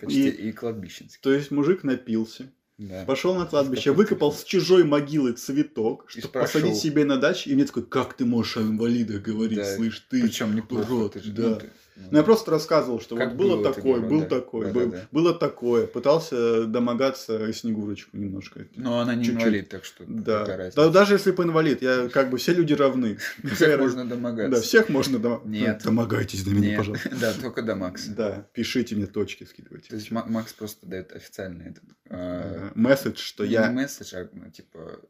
[SPEAKER 2] Почти
[SPEAKER 3] и
[SPEAKER 2] кладбищенский.
[SPEAKER 3] То есть мужик напился,
[SPEAKER 2] Да.
[SPEAKER 3] пошел на кладбище, выкопал с чужой могилы цветок, чтобы посадить себе на даче. И мне такой, как ты можешь о инвалидах говорить,
[SPEAKER 2] Да.
[SPEAKER 3] слышь, ты.
[SPEAKER 2] Причем неплохо.
[SPEAKER 3] урод,
[SPEAKER 2] ты же-
[SPEAKER 3] да.
[SPEAKER 2] ну, ты- ну,
[SPEAKER 3] я просто рассказывал, что
[SPEAKER 2] Как
[SPEAKER 3] вот было
[SPEAKER 2] было,
[SPEAKER 3] такое,
[SPEAKER 2] говорил,
[SPEAKER 3] был
[SPEAKER 2] да.
[SPEAKER 3] такой,
[SPEAKER 2] Да,
[SPEAKER 3] был-
[SPEAKER 2] да, да.
[SPEAKER 3] было такое. Пытался домогаться Снегурочку немножко.
[SPEAKER 2] Но она не
[SPEAKER 3] Чуть-чуть.
[SPEAKER 2] инвалид, так что
[SPEAKER 3] Да. да. Даже если бы инвалид, я как бы все люди равны.
[SPEAKER 2] Всех можно домогаться.
[SPEAKER 3] Да, всех можно дома-
[SPEAKER 2] Нет.
[SPEAKER 3] Домогайтесь до меня, пожалуйста.
[SPEAKER 2] Да, только до Макса.
[SPEAKER 3] Да, пишите мне точки,
[SPEAKER 2] То
[SPEAKER 3] скидывайте.
[SPEAKER 2] есть Ма- Макс просто дает официальный этот... а,
[SPEAKER 3] Э, Месседж, что
[SPEAKER 2] не
[SPEAKER 3] я...
[SPEAKER 2] месседж, а ну, типа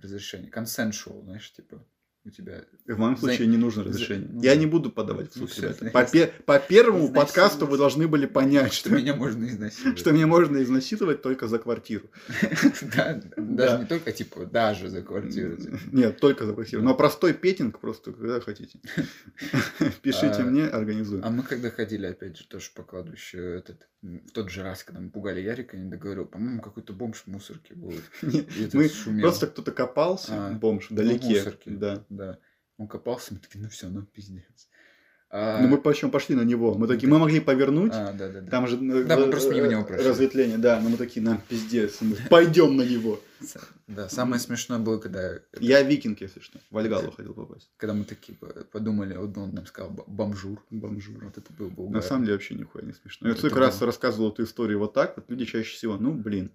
[SPEAKER 2] разрешение. Consensual, знаешь, типа у тебя...
[SPEAKER 3] В моем
[SPEAKER 2] За-
[SPEAKER 3] случае не нужно
[SPEAKER 2] за-
[SPEAKER 3] разрешение.
[SPEAKER 2] ну,
[SPEAKER 3] Я не буду подавать в
[SPEAKER 2] ну,
[SPEAKER 3] суд, ребята.
[SPEAKER 2] значит,
[SPEAKER 3] По, пе- по первому подкасту вы должны были понять,
[SPEAKER 2] Что
[SPEAKER 3] что,
[SPEAKER 2] меня можно изнасиловать.
[SPEAKER 3] что меня можно изнасиловать только за квартиру.
[SPEAKER 2] Да,
[SPEAKER 3] Да.
[SPEAKER 2] даже не только, типа, даже за квартиру.
[SPEAKER 3] Нет, только за квартиру. Но простой петинг просто, когда хотите. Пишите
[SPEAKER 2] А,
[SPEAKER 3] мне, организую.
[SPEAKER 2] А мы когда ходили, опять же, тоже по кладбищу, этот, в тот же раз, когда мы пугали Ярика, я не договорил, по-моему, какой-то бомж в мусорке был.
[SPEAKER 3] Мы просто кто-то копался,
[SPEAKER 2] А,
[SPEAKER 3] бомж,
[SPEAKER 2] Ну,
[SPEAKER 3] вдалеке. Да.
[SPEAKER 2] Да. Он копался, мы такие, ну все, ну пиздец. А,
[SPEAKER 3] Но мы почему пошли на него. Мы такие, мы могли повернуть.
[SPEAKER 2] а, да, да, да.
[SPEAKER 3] Там же э,
[SPEAKER 2] Да, мы
[SPEAKER 3] э,
[SPEAKER 2] просто мимо него прошли.
[SPEAKER 3] разветвление, да, но мы такие, нам пиздец, мы пойдем на него.
[SPEAKER 2] Да, самое смешное было, когда,
[SPEAKER 3] Я викинг, если что, в Альгалу хотел попасть.
[SPEAKER 2] когда мы такие по- подумали, вот он нам сказал «б- бомжур.
[SPEAKER 3] Бомжур.
[SPEAKER 2] Вот это было бы
[SPEAKER 3] На самом деле вообще нихуя не смешно. Я столько раз рассказывал эту историю вот так, вот люди чаще всего, ну, блин,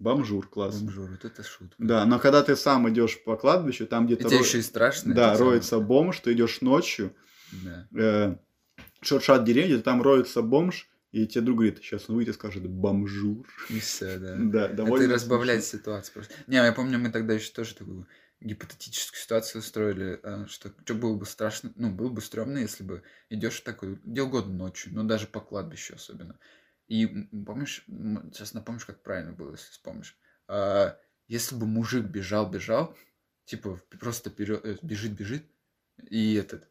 [SPEAKER 3] бомжур, класс.
[SPEAKER 2] Бомжур, вот это шутка.
[SPEAKER 3] Да, но когда ты сам идешь по кладбищу, там где-то ро-
[SPEAKER 2] еще и страшно.
[SPEAKER 3] да, роется бомж, ты идешь ночью,
[SPEAKER 2] Да.
[SPEAKER 3] э, шуршат деревья, там роется бомж, и тебе друг говорит, сейчас он выйдет и скажет «бомжур».
[SPEAKER 2] И все, да.
[SPEAKER 3] Да,
[SPEAKER 2] Это
[SPEAKER 3] довольно
[SPEAKER 2] и разбавляет ситуацию просто. Не, я помню, мы тогда еще тоже такую гипотетическую ситуацию устроили, а, что, что было бы страшно, ну, было бы стрёмно, если бы идешь такой, где угодно ночью, ну, даже по кладбищу особенно. И помнишь, сейчас напомнишь, как правильно было, если вспомнишь. А, если бы мужик бежал, бежал, типа просто вперед, э, бежит, бежит, и этот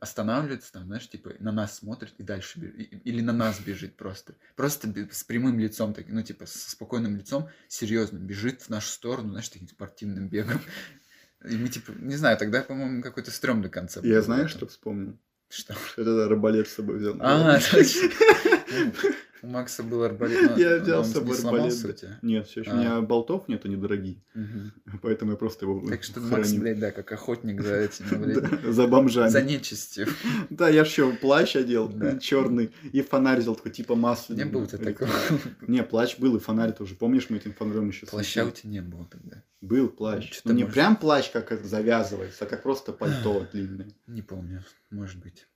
[SPEAKER 2] останавливается там, знаешь, типа на нас смотрит и дальше бежит. Или на нас бежит просто. Просто с прямым лицом, так, ну, типа, со спокойным лицом, серьезно, бежит в нашу сторону, знаешь, таким спортивным бегом. И мы, типа, не знаю, тогда, по-моему, какой-то стрёмный концепт.
[SPEAKER 3] Я
[SPEAKER 2] был
[SPEAKER 3] знаешь,
[SPEAKER 2] в
[SPEAKER 3] что вспомнил?
[SPEAKER 2] Что?
[SPEAKER 3] Что я тогда арбалет с собой взял.
[SPEAKER 2] А, точно. У Макса был арбалет. но-
[SPEAKER 3] Я взял с собой арбалет. Нет, все еще
[SPEAKER 2] А.
[SPEAKER 3] у меня болтов нет, они дорогие. Поэтому я просто его
[SPEAKER 2] Так что. Макс, блядь, да, как охотник за этим, блядь,
[SPEAKER 3] за бомжами.
[SPEAKER 2] за нечистью.
[SPEAKER 3] Да, я еще плащ одел, черный, и фонарь взял такой, типа масляный.
[SPEAKER 2] Не было тебя такого.
[SPEAKER 3] Не, плащ был, и фонарь тоже. Помнишь, мы этим фонарем еще
[SPEAKER 2] Плаща у тебя не было тогда.
[SPEAKER 3] Был плащ. Ну, не прям плащ, как завязывается, а как просто пальто длинное.
[SPEAKER 2] Не помню, может быть.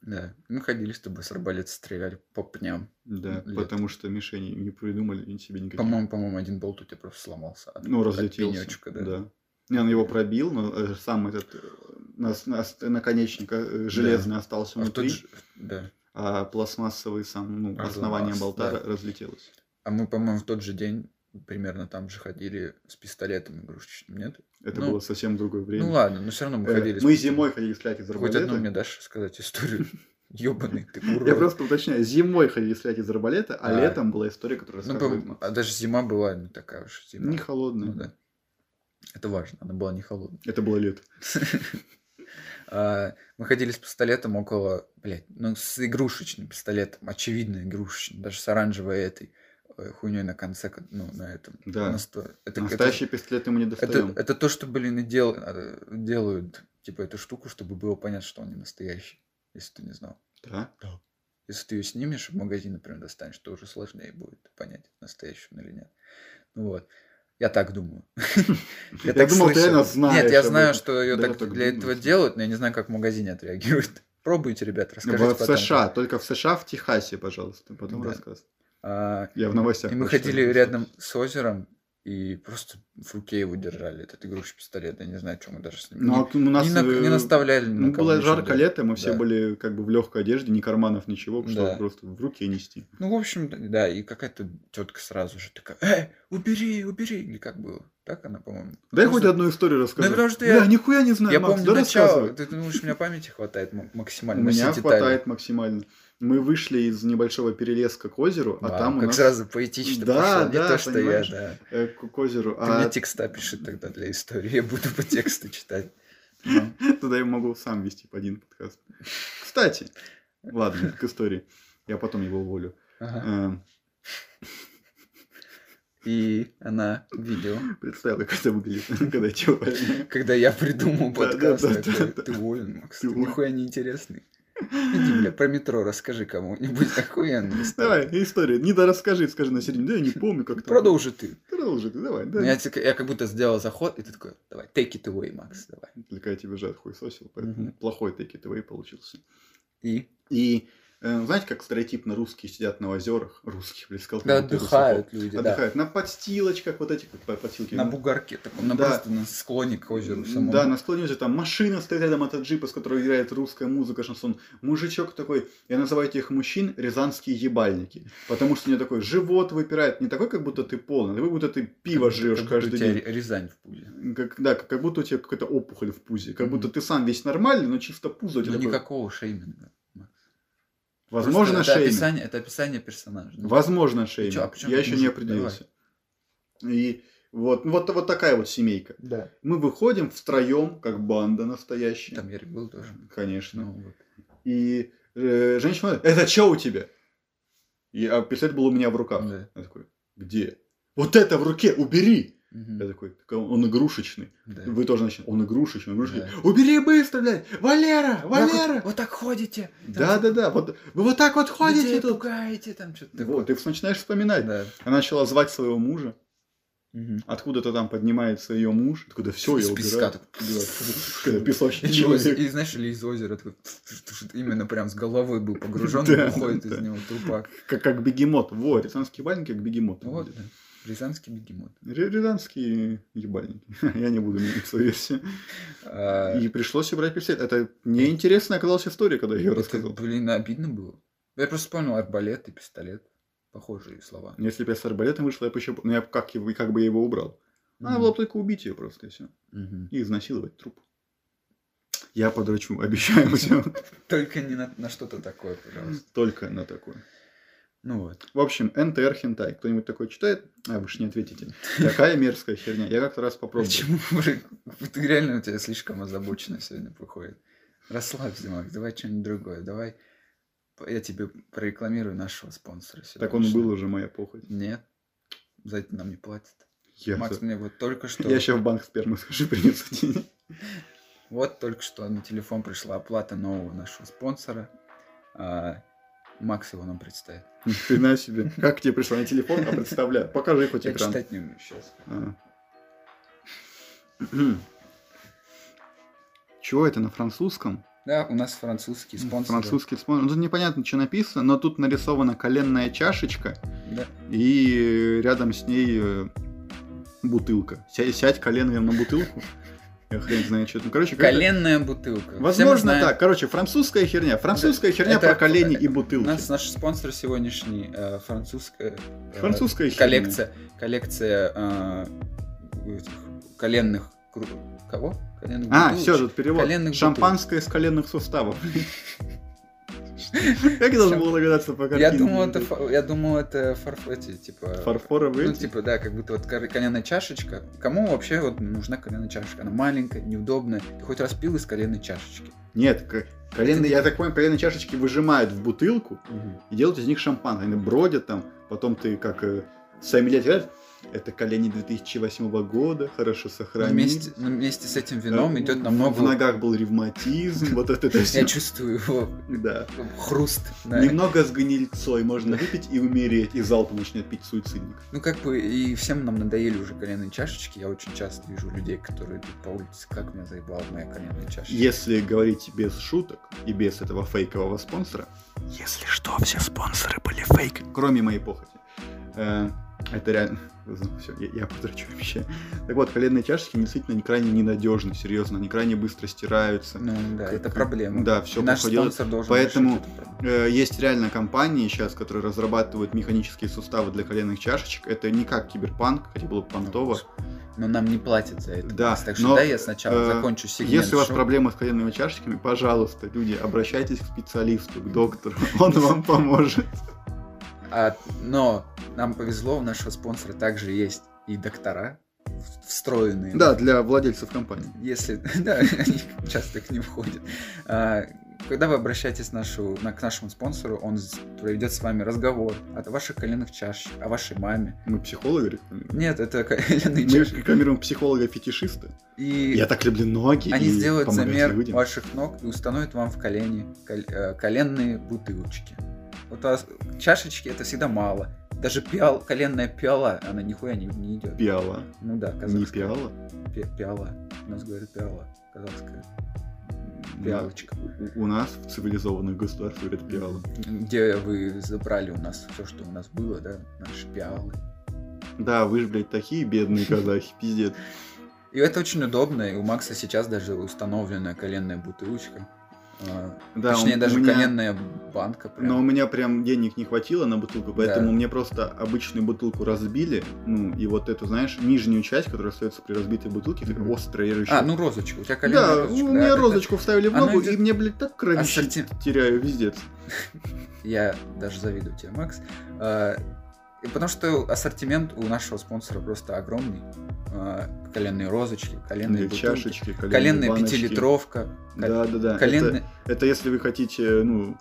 [SPEAKER 2] Да, мы ходили с тобой с арбалета, стреляли по пням.
[SPEAKER 3] Да,
[SPEAKER 2] Лет.
[SPEAKER 3] потому что мишени не придумали себе никаких.
[SPEAKER 2] По-моему, по-моему, один болт у тебя просто сломался. от-
[SPEAKER 3] Ну,
[SPEAKER 2] от
[SPEAKER 3] разлетелся.
[SPEAKER 2] пенёчка, да.
[SPEAKER 3] Не, он его пробил, но э, сам этот э, нас- нас- наконечник э, железный остался
[SPEAKER 2] А
[SPEAKER 3] внутри,
[SPEAKER 2] тот же- да.
[SPEAKER 3] а пластмассовый сам, ну,
[SPEAKER 2] Разломался,
[SPEAKER 3] основание болта
[SPEAKER 2] да.
[SPEAKER 3] ра- разлетелось.
[SPEAKER 2] А мы, по-моему, в тот же день примерно там же ходили с пистолетом игрушечным, нет?
[SPEAKER 3] Это
[SPEAKER 2] Ну,
[SPEAKER 3] было совсем другое время.
[SPEAKER 2] Ну ладно, но все равно мы
[SPEAKER 3] Э,
[SPEAKER 2] ходили. с
[SPEAKER 3] Мы
[SPEAKER 2] пистолетом.
[SPEAKER 3] зимой ходили стрелять из
[SPEAKER 2] Хоть
[SPEAKER 3] арбалета.
[SPEAKER 2] одну мне дашь сказать историю? Ёбаный ты урод.
[SPEAKER 3] Я просто уточняю, зимой ходили стрелять из арбалета, а,
[SPEAKER 2] А.
[SPEAKER 3] летом была история, которую
[SPEAKER 2] Ну,
[SPEAKER 3] рассказывает Макс.
[SPEAKER 2] а даже зима была не такая уж зима.
[SPEAKER 3] Не холодная.
[SPEAKER 2] Ну да. Это важно, она была не холодная.
[SPEAKER 3] Это было лето.
[SPEAKER 2] А, Мы ходили с пистолетом около, блядь, ну с игрушечным пистолетом, очевидно игрушечным, даже с оранжевой этой хуйней на конце, ну на этом.
[SPEAKER 3] Да.
[SPEAKER 2] на сто- Это,
[SPEAKER 3] Настоящий пистолет мы не
[SPEAKER 2] это,
[SPEAKER 3] достаем.
[SPEAKER 2] это, это то, что, блин, и дел, э, делают, типа, эту штуку, чтобы было понятно, что он не настоящий, если ты не знал.
[SPEAKER 3] Да?
[SPEAKER 2] Если ты ее снимешь в магазин, например, достанешь, то уже сложнее будет понять, настоящий он или нет. Ну вот. Я так думаю.
[SPEAKER 3] Я
[SPEAKER 2] так
[SPEAKER 3] думал, ты реально знаешь
[SPEAKER 2] Нет, я знаю, что ее
[SPEAKER 3] Да,
[SPEAKER 2] так для этого делают, но я не знаю, как в магазине отреагируют. Пробуйте, ребят, расскажите
[SPEAKER 3] В. США, только в США, в Техасе, пожалуйста, потом
[SPEAKER 2] Да.
[SPEAKER 3] рассказ.
[SPEAKER 2] А,
[SPEAKER 3] Я в новостях
[SPEAKER 2] и мы ходили рядом с озером, и просто в руке его держали, этот игрушечный пистолет. Я не знаю, что мы даже с ним...
[SPEAKER 3] Ну, а у нас,
[SPEAKER 2] не, на- не
[SPEAKER 3] э,
[SPEAKER 2] наставляли
[SPEAKER 3] Ну,
[SPEAKER 2] на
[SPEAKER 3] было жарко
[SPEAKER 2] делать.
[SPEAKER 3] лето, мы все
[SPEAKER 2] Да.
[SPEAKER 3] были как бы в легкой одежде, ни карманов, ничего, чтобы
[SPEAKER 2] Да.
[SPEAKER 3] просто в руке нести.
[SPEAKER 2] Ну, в общем, да, и какая-то тетка сразу же такая, э, убери, убери, или как было? Так она, по-моему.
[SPEAKER 3] Дай
[SPEAKER 2] Потому
[SPEAKER 3] хоть одну историю расскажи.
[SPEAKER 2] Ну, потому что
[SPEAKER 3] Бля,
[SPEAKER 2] я-
[SPEAKER 3] нихуя не знаю,
[SPEAKER 2] Я
[SPEAKER 3] Макс,
[SPEAKER 2] помню
[SPEAKER 3] да
[SPEAKER 2] начало. Ты думаешь, у меня памяти хватает м-
[SPEAKER 3] У
[SPEAKER 2] максимально?
[SPEAKER 3] меня хватает максимально. Мы вышли из небольшого перелеска к озеру, а там у
[SPEAKER 2] как сразу поэтично
[SPEAKER 3] Да,
[SPEAKER 2] пошло. Не
[SPEAKER 3] да,
[SPEAKER 2] то, что я, да.
[SPEAKER 3] э, к, озеру,
[SPEAKER 2] Ты
[SPEAKER 3] а
[SPEAKER 2] мне текста пиши тогда для истории. Я буду по тексту читать. Ну,
[SPEAKER 3] тогда я могу сам вести по один подкаст. Кстати, ладно, к истории. Я потом его уволю.
[SPEAKER 2] ага. И она видела,
[SPEAKER 3] Представил, как это выглядит, когда увольняю.
[SPEAKER 2] когда я придумал
[SPEAKER 3] Да, да,
[SPEAKER 2] подкаст,
[SPEAKER 3] да,
[SPEAKER 2] такой, ты уволен, Макс,
[SPEAKER 3] Ты
[SPEAKER 2] ты нихуя не интересный. Иди, бля, про метро расскажи кому-нибудь охуенную историю.
[SPEAKER 3] Давай, история. Не да расскажи, скажи на середине. Да я не помню, как там.
[SPEAKER 2] Продолжи ты.
[SPEAKER 3] Продолжи ты, давай. Да.
[SPEAKER 2] Я, я как будто сделал заход, и ты такой, давай, take it away, Макс, давай.
[SPEAKER 3] Только я тебе же хуй сосил, поэтому
[SPEAKER 2] Мгм.
[SPEAKER 3] плохой take it away получился.
[SPEAKER 2] И?
[SPEAKER 3] И знаете, как стереотипно русские сидят на озерах, русских, блин, сказал,
[SPEAKER 2] Да,
[SPEAKER 3] как будто
[SPEAKER 2] отдыхают люди,
[SPEAKER 3] русаков.
[SPEAKER 2] да.
[SPEAKER 3] Отдыхают на подстилочках, вот эти как по- подстилки.
[SPEAKER 2] На бугорке таком, на
[SPEAKER 3] Да.
[SPEAKER 2] просто на склоне к озеру самому.
[SPEAKER 3] Да, на склоне озера, там машина стоит рядом от джипа, с которой играет русская музыка, шансон. Мужичок такой, я называю этих мужчин рязанские ебальники, потому что у него такой живот выпирает, не такой, как будто ты полный, а такой, будто ты пиво
[SPEAKER 2] Как
[SPEAKER 3] жрешь
[SPEAKER 2] будто
[SPEAKER 3] каждый
[SPEAKER 2] у тебя
[SPEAKER 3] день.
[SPEAKER 2] Рязань в пузе.
[SPEAKER 3] Как, да, как, как будто у тебя какая-то опухоль в пузе, как
[SPEAKER 2] Мгм.
[SPEAKER 3] будто ты сам весь нормальный, но чисто пузо у тебя
[SPEAKER 2] Ну
[SPEAKER 3] такое-
[SPEAKER 2] никакого шейминга.
[SPEAKER 3] Возможно,
[SPEAKER 2] это
[SPEAKER 3] шейминг.
[SPEAKER 2] описание, это описание персонажа. Ну,
[SPEAKER 3] Возможно, шейминг.
[SPEAKER 2] чё, а почему
[SPEAKER 3] Я еще не определился. И вот, ну, вот, вот такая вот семейка.
[SPEAKER 2] Да.
[SPEAKER 3] Мы выходим втроем, как банда настоящая.
[SPEAKER 2] Там Ярик был тоже.
[SPEAKER 3] Конечно.
[SPEAKER 2] Ну, вот.
[SPEAKER 3] И э, женщина говорит, это что у тебя? И, а пистолет был у меня в руках.
[SPEAKER 2] Да.
[SPEAKER 3] Я такой, где? Вот это в руке, убери!
[SPEAKER 2] Мгм.
[SPEAKER 3] Я такой, «Так он он игрушечный.
[SPEAKER 2] Да.
[SPEAKER 3] Вы тоже начали, он игрушечный, он игрушечный.
[SPEAKER 2] Да.
[SPEAKER 3] Убери быстро, блядь! Валера,
[SPEAKER 2] Вот-
[SPEAKER 3] Валера!
[SPEAKER 2] Вот, так ходите. там
[SPEAKER 3] Да-да-да, вот вы вот так вот ходите
[SPEAKER 2] людей
[SPEAKER 3] тут.
[SPEAKER 2] пугаете, там что-то
[SPEAKER 3] Вот, ты начинаешь вспоминать.
[SPEAKER 2] Да.
[SPEAKER 3] Она начала звать своего мужа.
[SPEAKER 2] Мгм.
[SPEAKER 3] Откуда-то там поднимается ее муж. Откуда все, я
[SPEAKER 2] песка
[SPEAKER 3] убираю.
[SPEAKER 2] так.
[SPEAKER 3] Песочный
[SPEAKER 2] И, знаешь, или из озера такой, именно прям с головой был погружен,
[SPEAKER 3] Да,
[SPEAKER 2] уходит
[SPEAKER 3] да.
[SPEAKER 2] из него трупак.
[SPEAKER 3] Как, как бегемот. Вот, рязанские ебальники как бегемот.
[SPEAKER 2] Вот, да. Рязанский бегемот.
[SPEAKER 3] Ре- Рязанские ебальники. Я не буду менять свою версию.
[SPEAKER 2] А,
[SPEAKER 3] И пришлось убрать пистолет. Это неинтересная оказалась история, когда я ее рассказал.
[SPEAKER 2] блин, обидно было. Я просто вспомнил арбалет и пистолет. Похожие слова.
[SPEAKER 3] Если бы я с арбалетом вышел, я бы еще... Ну, я как, как бы я его убрал. Надо было бы только убить ее просто, и все. И изнасиловать труп. Я подрачу, обещаю все.
[SPEAKER 2] Только не на, на что-то такое, пожалуйста.
[SPEAKER 3] Только на такое.
[SPEAKER 2] Ну вот.
[SPEAKER 3] В общем, НТР хентай. Кто-нибудь такой читает? А, вы же не ответите. Такая мерзкая херня. Я как-то раз попробовал.
[SPEAKER 2] Почему? Ты реально у тебя слишком озабоченно сегодня выходит. Расслабься, Макс, давай что-нибудь другое. Давай я тебе прорекламирую нашего спонсора.
[SPEAKER 3] Так он был уже моя похоть.
[SPEAKER 2] Нет, за это нам не платят.
[SPEAKER 3] Я,
[SPEAKER 2] Макс мне вот только что...
[SPEAKER 3] я сейчас в банк спермы скажи, принесу денег.
[SPEAKER 2] Вот только что на телефон пришла оплата нового нашего спонсора. Макс его нам представит.
[SPEAKER 3] Ты на себе. Как тебе пришла на телефон? А представляю. Покажи хоть
[SPEAKER 2] Я
[SPEAKER 3] экран.
[SPEAKER 2] читать не умею сейчас.
[SPEAKER 3] А. Чего это на французском?
[SPEAKER 2] Да, у нас французский спонсор.
[SPEAKER 3] Французский спонсор. Ну, тут непонятно, что написано, но тут нарисована коленная чашечка
[SPEAKER 2] Да.
[SPEAKER 3] и рядом с ней э, бутылка. Ся- Сядь коленом на бутылку. Я хрен знает, что это. Ну, короче,
[SPEAKER 2] Коленная бутылка.
[SPEAKER 3] Возможно, так. Короче, французская херня. Французская херня
[SPEAKER 2] это-
[SPEAKER 3] про колени и
[SPEAKER 2] У
[SPEAKER 3] бутылки.
[SPEAKER 2] нас наш спонсор сегодняшний э, французская э,
[SPEAKER 3] Французская херня.
[SPEAKER 2] коллекция, коллекция э, коленных кого? Коленных
[SPEAKER 3] А,
[SPEAKER 2] бутылочек.
[SPEAKER 3] все, тут перевод.
[SPEAKER 2] Коленных
[SPEAKER 3] Шампанское с коленных суставов. Как я должен был догадаться по
[SPEAKER 2] Я
[SPEAKER 3] картинке?
[SPEAKER 2] думал, это, я думал, это фарф, эти, типа...
[SPEAKER 3] Фарфоровые?
[SPEAKER 2] Ну, типа, да, как будто вот коленная чашечка. Кому вообще вот нужна коленная чашечка? Она маленькая, неудобная. Ты хоть раз пил из коленной чашечки?
[SPEAKER 3] Нет, коленные, я так понимаю, коленные чашечки выжимают в бутылку и делают из них шампан. Они бродят там, потом ты как э, сами лет это колени 2008 года, хорошо
[SPEAKER 2] Но
[SPEAKER 3] сохранились.
[SPEAKER 2] вместе, но вместе с этим вином
[SPEAKER 3] Э,
[SPEAKER 2] идет
[SPEAKER 3] В
[SPEAKER 2] намного...
[SPEAKER 3] ногах был ревматизм, вот это
[SPEAKER 2] Я
[SPEAKER 3] все.
[SPEAKER 2] чувствую его
[SPEAKER 3] Да.
[SPEAKER 2] хруст. да.
[SPEAKER 3] Немного с гнильцой можно выпить и умереть, и залпом начнет пить суицидник.
[SPEAKER 2] Ну, как бы, и всем нам надоели уже коленные чашечки. Я очень часто вижу людей, которые идут по улице, как меня заебала моя коленная чашечка.
[SPEAKER 3] Если говорить без шуток и без этого фейкового спонсора, если что, все спонсоры были фейк, кроме моей похоти. Э, Это реально... Все, я, я подрачу вообще. Так вот, коленные чашечки действительно крайне ненадежны, серьезно, они крайне быстро стираются.
[SPEAKER 2] Ну, да,
[SPEAKER 3] Как-
[SPEAKER 2] это проблема.
[SPEAKER 3] Да, все
[SPEAKER 2] наш
[SPEAKER 3] проходило.
[SPEAKER 2] должен
[SPEAKER 3] Поэтому-. Э, Есть реально компании сейчас, которые разрабатывают механические суставы для коленных чашечек. Это не как киберпанк, хотя было бы понтово.
[SPEAKER 2] Но нам не платят за это.
[SPEAKER 3] Да,
[SPEAKER 2] так что
[SPEAKER 3] но,
[SPEAKER 2] дай я сначала
[SPEAKER 3] э,
[SPEAKER 2] закончу сегмент.
[SPEAKER 3] Если у вас
[SPEAKER 2] шоу.
[SPEAKER 3] проблемы с коленными чашечками, пожалуйста, люди, обращайтесь к специалисту, к доктору, он вам поможет.
[SPEAKER 2] А, но нам повезло, у нашего спонсора также есть и доктора встроенные.
[SPEAKER 3] Да, для владельцев компании.
[SPEAKER 2] Если, да, они часто к ним входят. А, когда вы обращаетесь нашу, на, к нашему спонсору, он проведет с вами разговор о ваших коленных чашечках, о вашей маме.
[SPEAKER 3] Мы психологи рекламируем.
[SPEAKER 2] Нет, это коленные
[SPEAKER 3] Мы
[SPEAKER 2] чашечки.
[SPEAKER 3] рекламируем психолога-фетишиста.
[SPEAKER 2] И
[SPEAKER 3] Я так люблю ноги
[SPEAKER 2] они сделают замер
[SPEAKER 3] людям.
[SPEAKER 2] ваших ног и установят вам в колени кол- э, коленные бутылочки. Вот вас чашечки это всегда мало. Даже пиал, коленная пиала, она нихуя не, не идет.
[SPEAKER 3] Пиала.
[SPEAKER 2] Ну да,
[SPEAKER 3] Не
[SPEAKER 2] казахская.
[SPEAKER 3] пиала?
[SPEAKER 2] Пи- пиала. У нас говорят пиала. Казахская. Пиалочка.
[SPEAKER 3] У, у нас в цивилизованных государствах говорят пиала.
[SPEAKER 2] Где вы забрали у нас все, что у нас было, да, наши пиалы.
[SPEAKER 3] Да, вы же, блядь, такие бедные казахи, пиздец.
[SPEAKER 2] И это очень удобно, и у Макса сейчас даже установленная коленная бутылочка. А,
[SPEAKER 3] Да,
[SPEAKER 2] Точнее, даже
[SPEAKER 3] меня-
[SPEAKER 2] коленная банка. прям.
[SPEAKER 3] Но у меня прям денег не хватило на бутылку, поэтому
[SPEAKER 2] Да.
[SPEAKER 3] мне просто обычную бутылку разбили, ну, и вот эту, знаешь, нижнюю часть, которая остается при разбитой бутылке,
[SPEAKER 2] Мгм.
[SPEAKER 3] острая рыжая.
[SPEAKER 2] А, ну розочку. У тебя коленная
[SPEAKER 3] Да,
[SPEAKER 2] розочка.
[SPEAKER 3] у
[SPEAKER 2] да,
[SPEAKER 3] меня
[SPEAKER 2] это-
[SPEAKER 3] розочку вставили в ногу,
[SPEAKER 2] идет-
[SPEAKER 3] и мне, блядь, так кровище
[SPEAKER 2] Ассорти-
[SPEAKER 3] теряю, вездец.
[SPEAKER 2] Я даже завидую тебе, Макс. А, потому что ассортимент у нашего спонсора просто огромный. А, Коленные розочки, коленные бутылки,
[SPEAKER 3] чашечки, коленные
[SPEAKER 2] коленная пятилитровка,
[SPEAKER 3] Да, да, да.
[SPEAKER 2] коленные...
[SPEAKER 3] Это, это если вы хотите, ну,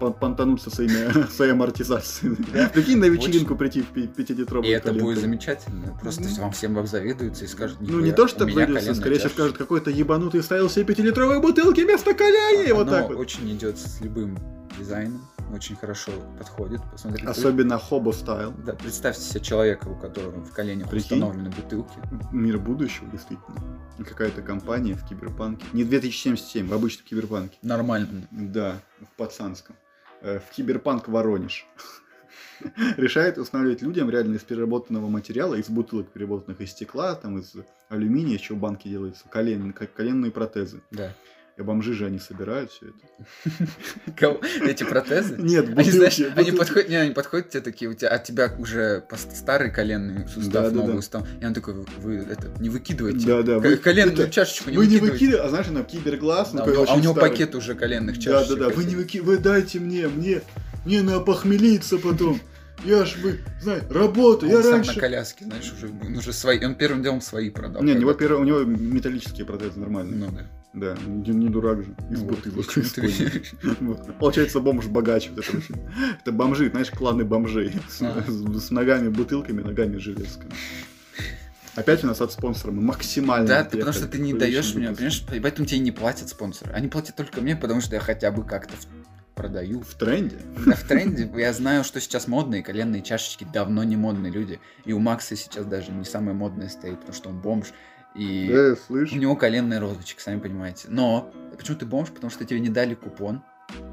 [SPEAKER 3] пон- понтануться своими, своей амортизацией. Прикинь, на вечеринку прийти в пятилитровую
[SPEAKER 2] И это будет замечательно. Просто вам всем обзавидуются и скажут,
[SPEAKER 3] Ну, не
[SPEAKER 2] «Нихуя,
[SPEAKER 3] то, что обзавидуются,
[SPEAKER 2] коленная
[SPEAKER 3] скорее всего
[SPEAKER 2] чашечка».
[SPEAKER 3] скажут, какой-то ебанутый ставил себе пятилитровые бутылки вместо коленей, вот так вот.
[SPEAKER 2] очень идет с любым дизайном, очень хорошо подходит. Посмотрите.
[SPEAKER 3] Особенно хобо стайл.
[SPEAKER 2] Да, представьте себе человека, у которого в коленях
[SPEAKER 3] Прикинь.
[SPEAKER 2] установлены бутылки.
[SPEAKER 3] Мир будущего, действительно. Какая-то компания в киберпанке. Не 2077, в обычном киберпанке.
[SPEAKER 2] Нормально.
[SPEAKER 3] Да, в пацанском. Э, В киберпанк Воронеж. Решает устанавливать людям реально из переработанного материала, из бутылок переработанных из стекла, там из алюминия, еще банки делаются, колен, ко- коленные протезы.
[SPEAKER 2] Да.
[SPEAKER 3] И бомжи же они собирают все это.
[SPEAKER 2] Кого? Эти протезы?
[SPEAKER 3] Нет,
[SPEAKER 2] Они, знаешь,
[SPEAKER 3] бутылки.
[SPEAKER 2] они
[SPEAKER 3] бутылки.
[SPEAKER 2] подходят, не, они подходят тебе такие, у тебя, от тебя уже старый коленный сустав,
[SPEAKER 3] Да, да,
[SPEAKER 2] новый
[SPEAKER 3] да.
[SPEAKER 2] сустав. И он такой, вы, вы это, не выкидывайте.
[SPEAKER 3] Да, да. Вы-
[SPEAKER 2] коленную
[SPEAKER 3] это-
[SPEAKER 2] чашечку не
[SPEAKER 3] Вы не
[SPEAKER 2] выкидывайте.
[SPEAKER 3] выкидываете, а знаешь, она киберглаз, ну,
[SPEAKER 2] Да, у него- а у него пакет уже коленных
[SPEAKER 3] Да,
[SPEAKER 2] чашечек.
[SPEAKER 3] да, да. Вы не
[SPEAKER 2] этих.
[SPEAKER 3] выки... Вы дайте мне, мне, мне надо похмелиться потом. Я ж вы, знаете, работаю.
[SPEAKER 2] Он
[SPEAKER 3] Я
[SPEAKER 2] сам
[SPEAKER 3] раньше.
[SPEAKER 2] на коляске, знаешь, уже, уже свои, он первым делом свои продал.
[SPEAKER 3] Не, у него, первое, у него металлические протезы нормальные.
[SPEAKER 2] Ну да.
[SPEAKER 3] Да, не, не дурак же. Из
[SPEAKER 2] вот,
[SPEAKER 3] бутылок. Вот. Получается, бомж богаче. Вот это, бомжи, знаешь, кланы бомжей. С,
[SPEAKER 2] Ага.
[SPEAKER 3] с- с ногами бутылками, ногами железками. Опять у нас от спонсора мы максимально.
[SPEAKER 2] Да, ты, потому что ты не даешь мне, понимаешь, поэтому тебе не платят спонсоры. Они платят только мне, потому что я хотя бы как-то продаю.
[SPEAKER 3] В тренде?
[SPEAKER 2] Да, в тренде. Я знаю, что сейчас модные коленные чашечки давно не модные люди. И у Макса сейчас даже не самое модное стоит, потому что он бомж. И
[SPEAKER 3] Да, я
[SPEAKER 2] у
[SPEAKER 3] слышу.
[SPEAKER 2] него коленная розочка, сами понимаете. Но почему ты бомж? Потому что тебе не дали купон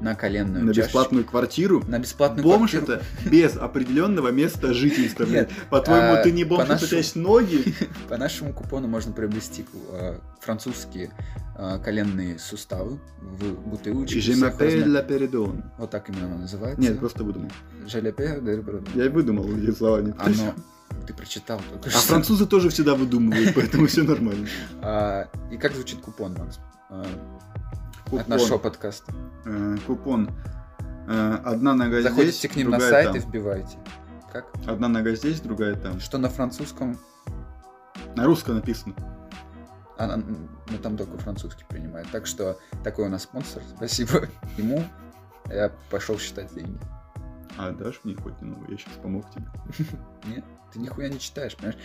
[SPEAKER 2] на коленную
[SPEAKER 3] На
[SPEAKER 2] чашечку.
[SPEAKER 3] бесплатную квартиру.
[SPEAKER 2] На бесплатную
[SPEAKER 3] Бомж
[SPEAKER 2] квартиру.
[SPEAKER 3] это без определенного места жительства. По-твоему,
[SPEAKER 2] а,
[SPEAKER 3] ты не бомж, если у тебя
[SPEAKER 2] нашему-
[SPEAKER 3] есть ноги?
[SPEAKER 2] По нашему купону можно приобрести э, французские э, коленные суставы в бутылочке. Размеров.
[SPEAKER 3] la Передон.
[SPEAKER 2] Вот так именно называется.
[SPEAKER 3] Нет, просто выдумал.
[SPEAKER 2] Желепе Бродо.
[SPEAKER 3] Я и выдумал эти слова. не
[SPEAKER 2] Оно... Ты прочитал только
[SPEAKER 3] А
[SPEAKER 2] что.
[SPEAKER 3] французы тоже всегда выдумывают, поэтому все нормально.
[SPEAKER 2] А, и как звучит купон, Макс? А. От нашего подкаста.
[SPEAKER 3] Э, Купон. Э, Одна нога
[SPEAKER 2] Заходите
[SPEAKER 3] здесь,
[SPEAKER 2] к ним на сайт и вбивайте. Как?
[SPEAKER 3] Одна нога здесь, другая там.
[SPEAKER 2] Что на французском?
[SPEAKER 3] На русском написано.
[SPEAKER 2] А, ну, там только французский принимает. Так что такой у нас спонсор. Спасибо ему. Я пошел считать деньги.
[SPEAKER 3] А дашь мне хоть немного? Я сейчас помог тебе.
[SPEAKER 2] Нет, ты нихуя не читаешь, понимаешь?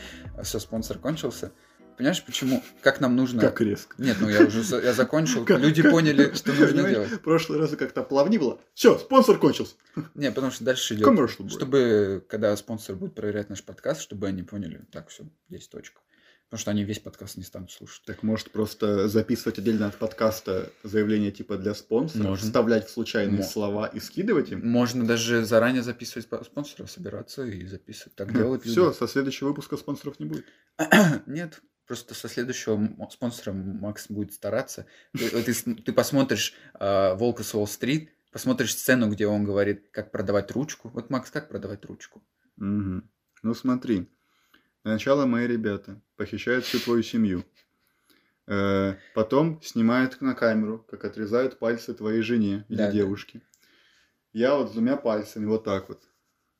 [SPEAKER 2] Все, спонсор кончился. Понимаешь, почему? Как нам нужно...
[SPEAKER 3] Как резко.
[SPEAKER 2] Нет, ну я уже за- я закончил.
[SPEAKER 3] Как-
[SPEAKER 2] Люди
[SPEAKER 3] как-
[SPEAKER 2] поняли, что нужно делать.
[SPEAKER 3] В прошлый раз как-то плавни было. Все, спонсор кончился.
[SPEAKER 2] Не, потому что дальше идет.
[SPEAKER 3] Commercial.
[SPEAKER 2] Чтобы, когда спонсор будет проверять наш подкаст, чтобы они поняли, так, все, есть точка. Потому что они весь подкаст не станут слушать.
[SPEAKER 3] Так может просто записывать отдельно от подкаста заявление типа для спонсора,
[SPEAKER 2] Можно.
[SPEAKER 3] вставлять в случайные
[SPEAKER 2] Мо-
[SPEAKER 3] слова и скидывать им?
[SPEAKER 2] Можно даже заранее записывать по- спонсоров, собираться и записывать. Так делать
[SPEAKER 3] Все, со следующего выпуска спонсоров не будет.
[SPEAKER 2] Нет, просто со следующего спонсора Макс будет стараться. Ты, ты посмотришь э, «Волка с Уолл-стрит», посмотришь сцену, где он говорит, как продавать ручку. Вот, Макс, как продавать ручку?
[SPEAKER 3] Ну смотри, для начала мои ребята похищают всю твою семью. Э, потом снимают на камеру, как отрезают пальцы твоей жене или
[SPEAKER 2] Да, да.
[SPEAKER 3] девушке. Я вот с двумя пальцами вот так вот.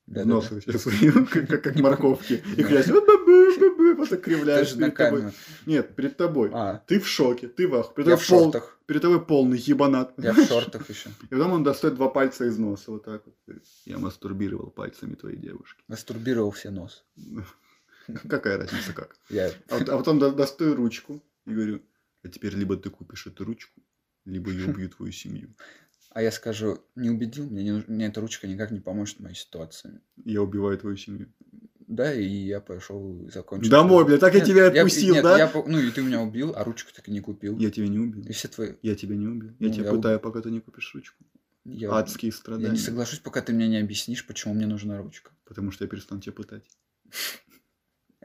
[SPEAKER 2] Да,
[SPEAKER 3] в
[SPEAKER 2] да,
[SPEAKER 3] нос
[SPEAKER 2] да.
[SPEAKER 3] сейчас сую, как, как- как морковки. И
[SPEAKER 2] Да.
[SPEAKER 3] «Бу-бу-бу-бу-бу», вот так кривляешь перед тобой.
[SPEAKER 2] камеру.
[SPEAKER 3] Нет, перед тобой.
[SPEAKER 2] А,
[SPEAKER 3] Ты в шоке, ты в. Перед
[SPEAKER 2] я в
[SPEAKER 3] пол-
[SPEAKER 2] шортах.
[SPEAKER 3] Перед тобой полный ебанат.
[SPEAKER 2] Я в шортах еще.
[SPEAKER 3] И потом он достает два пальца из носа, вот так вот. Я мастурбировал пальцами твоей девушки.
[SPEAKER 2] Мастурбировал все нос.
[SPEAKER 3] Какая разница как?
[SPEAKER 2] Я...
[SPEAKER 3] А, а потом до- достаю ручку и говорю, а теперь либо ты купишь эту ручку, либо я убью твою семью.
[SPEAKER 2] А я скажу, не убедил, мне, не мне эта ручка никак не поможет в моей ситуации.
[SPEAKER 3] Я убиваю твою семью.
[SPEAKER 2] Да, и я пошел закончил.
[SPEAKER 3] Домой, бля, так я
[SPEAKER 2] Нет,
[SPEAKER 3] тебя отпустил,
[SPEAKER 2] нет,
[SPEAKER 3] да?
[SPEAKER 2] я ну и ты меня убил, а ручку так и не купил.
[SPEAKER 3] Я тебя не убил.
[SPEAKER 2] И все твои...
[SPEAKER 3] Я тебя не убил. Я
[SPEAKER 2] Ну,
[SPEAKER 3] тебя
[SPEAKER 2] я уб-
[SPEAKER 3] пытаю, пока ты не купишь ручку.
[SPEAKER 2] Я,
[SPEAKER 3] Адские
[SPEAKER 2] я
[SPEAKER 3] страдания.
[SPEAKER 2] не соглашусь, пока ты мне не объяснишь, почему мне нужна ручка.
[SPEAKER 3] Потому что я перестану тебя пытать.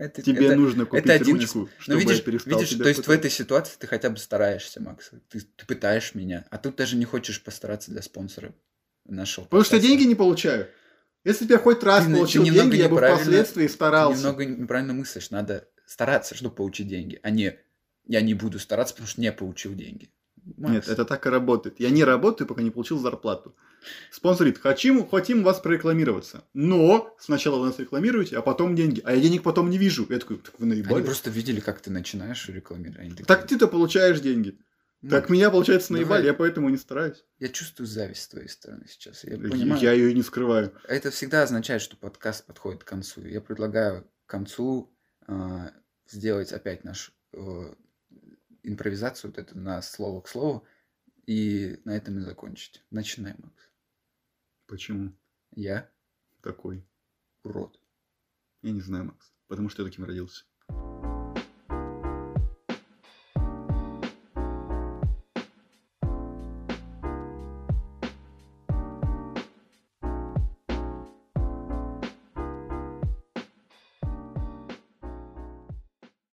[SPEAKER 2] Это,
[SPEAKER 3] Тебе
[SPEAKER 2] это-
[SPEAKER 3] нужно купить
[SPEAKER 2] один из-
[SPEAKER 3] ручку,
[SPEAKER 2] Ну,
[SPEAKER 3] чтобы
[SPEAKER 2] видишь,
[SPEAKER 3] я перестал
[SPEAKER 2] видишь
[SPEAKER 3] тебя
[SPEAKER 2] то есть в
[SPEAKER 3] пытать.
[SPEAKER 2] этой ситуации ты хотя бы стараешься, Макс. Ты, ты пытаешь меня, а тут даже не хочешь постараться для спонсора нашего.
[SPEAKER 3] Потому что деньги не получаю. Если бы я хоть раз
[SPEAKER 2] Ты- ты
[SPEAKER 3] получил
[SPEAKER 2] немного
[SPEAKER 3] деньги, я бы впоследствии
[SPEAKER 2] Ты
[SPEAKER 3] старался.
[SPEAKER 2] немного неправильно мыслишь. Надо стараться, чтобы получить деньги, а не я не буду стараться, потому что не получил деньги. Макс,
[SPEAKER 3] Нет, это так и работает. Я не работаю, пока не получил зарплату. Спонсор говорит, хотим, хотим вас прорекламироваться. Но сначала вы нас рекламируете, а потом деньги. А я денег потом не вижу. Я такой, так вы
[SPEAKER 2] Они
[SPEAKER 3] наебали.
[SPEAKER 2] просто видели, как ты начинаешь рекламировать. Они такие,
[SPEAKER 3] Так ты-то получаешь деньги.
[SPEAKER 2] «Макс,
[SPEAKER 3] Так меня, получается,
[SPEAKER 2] давай.
[SPEAKER 3] наебали, я поэтому не стараюсь.
[SPEAKER 2] Я чувствую зависть с твоей стороны сейчас.
[SPEAKER 3] Я
[SPEAKER 2] понимаю.
[SPEAKER 3] Я ее и не скрываю.
[SPEAKER 2] Это всегда означает, что подкаст подходит к концу. Я предлагаю к концу а, сделать опять нашу э, импровизацию вот эту на слово к слову и на этом и закончить. Начинай, Макс.
[SPEAKER 3] Почему
[SPEAKER 2] Я
[SPEAKER 3] такой?
[SPEAKER 2] урод.
[SPEAKER 3] Я не знаю, Макс. Потому что я таким родился.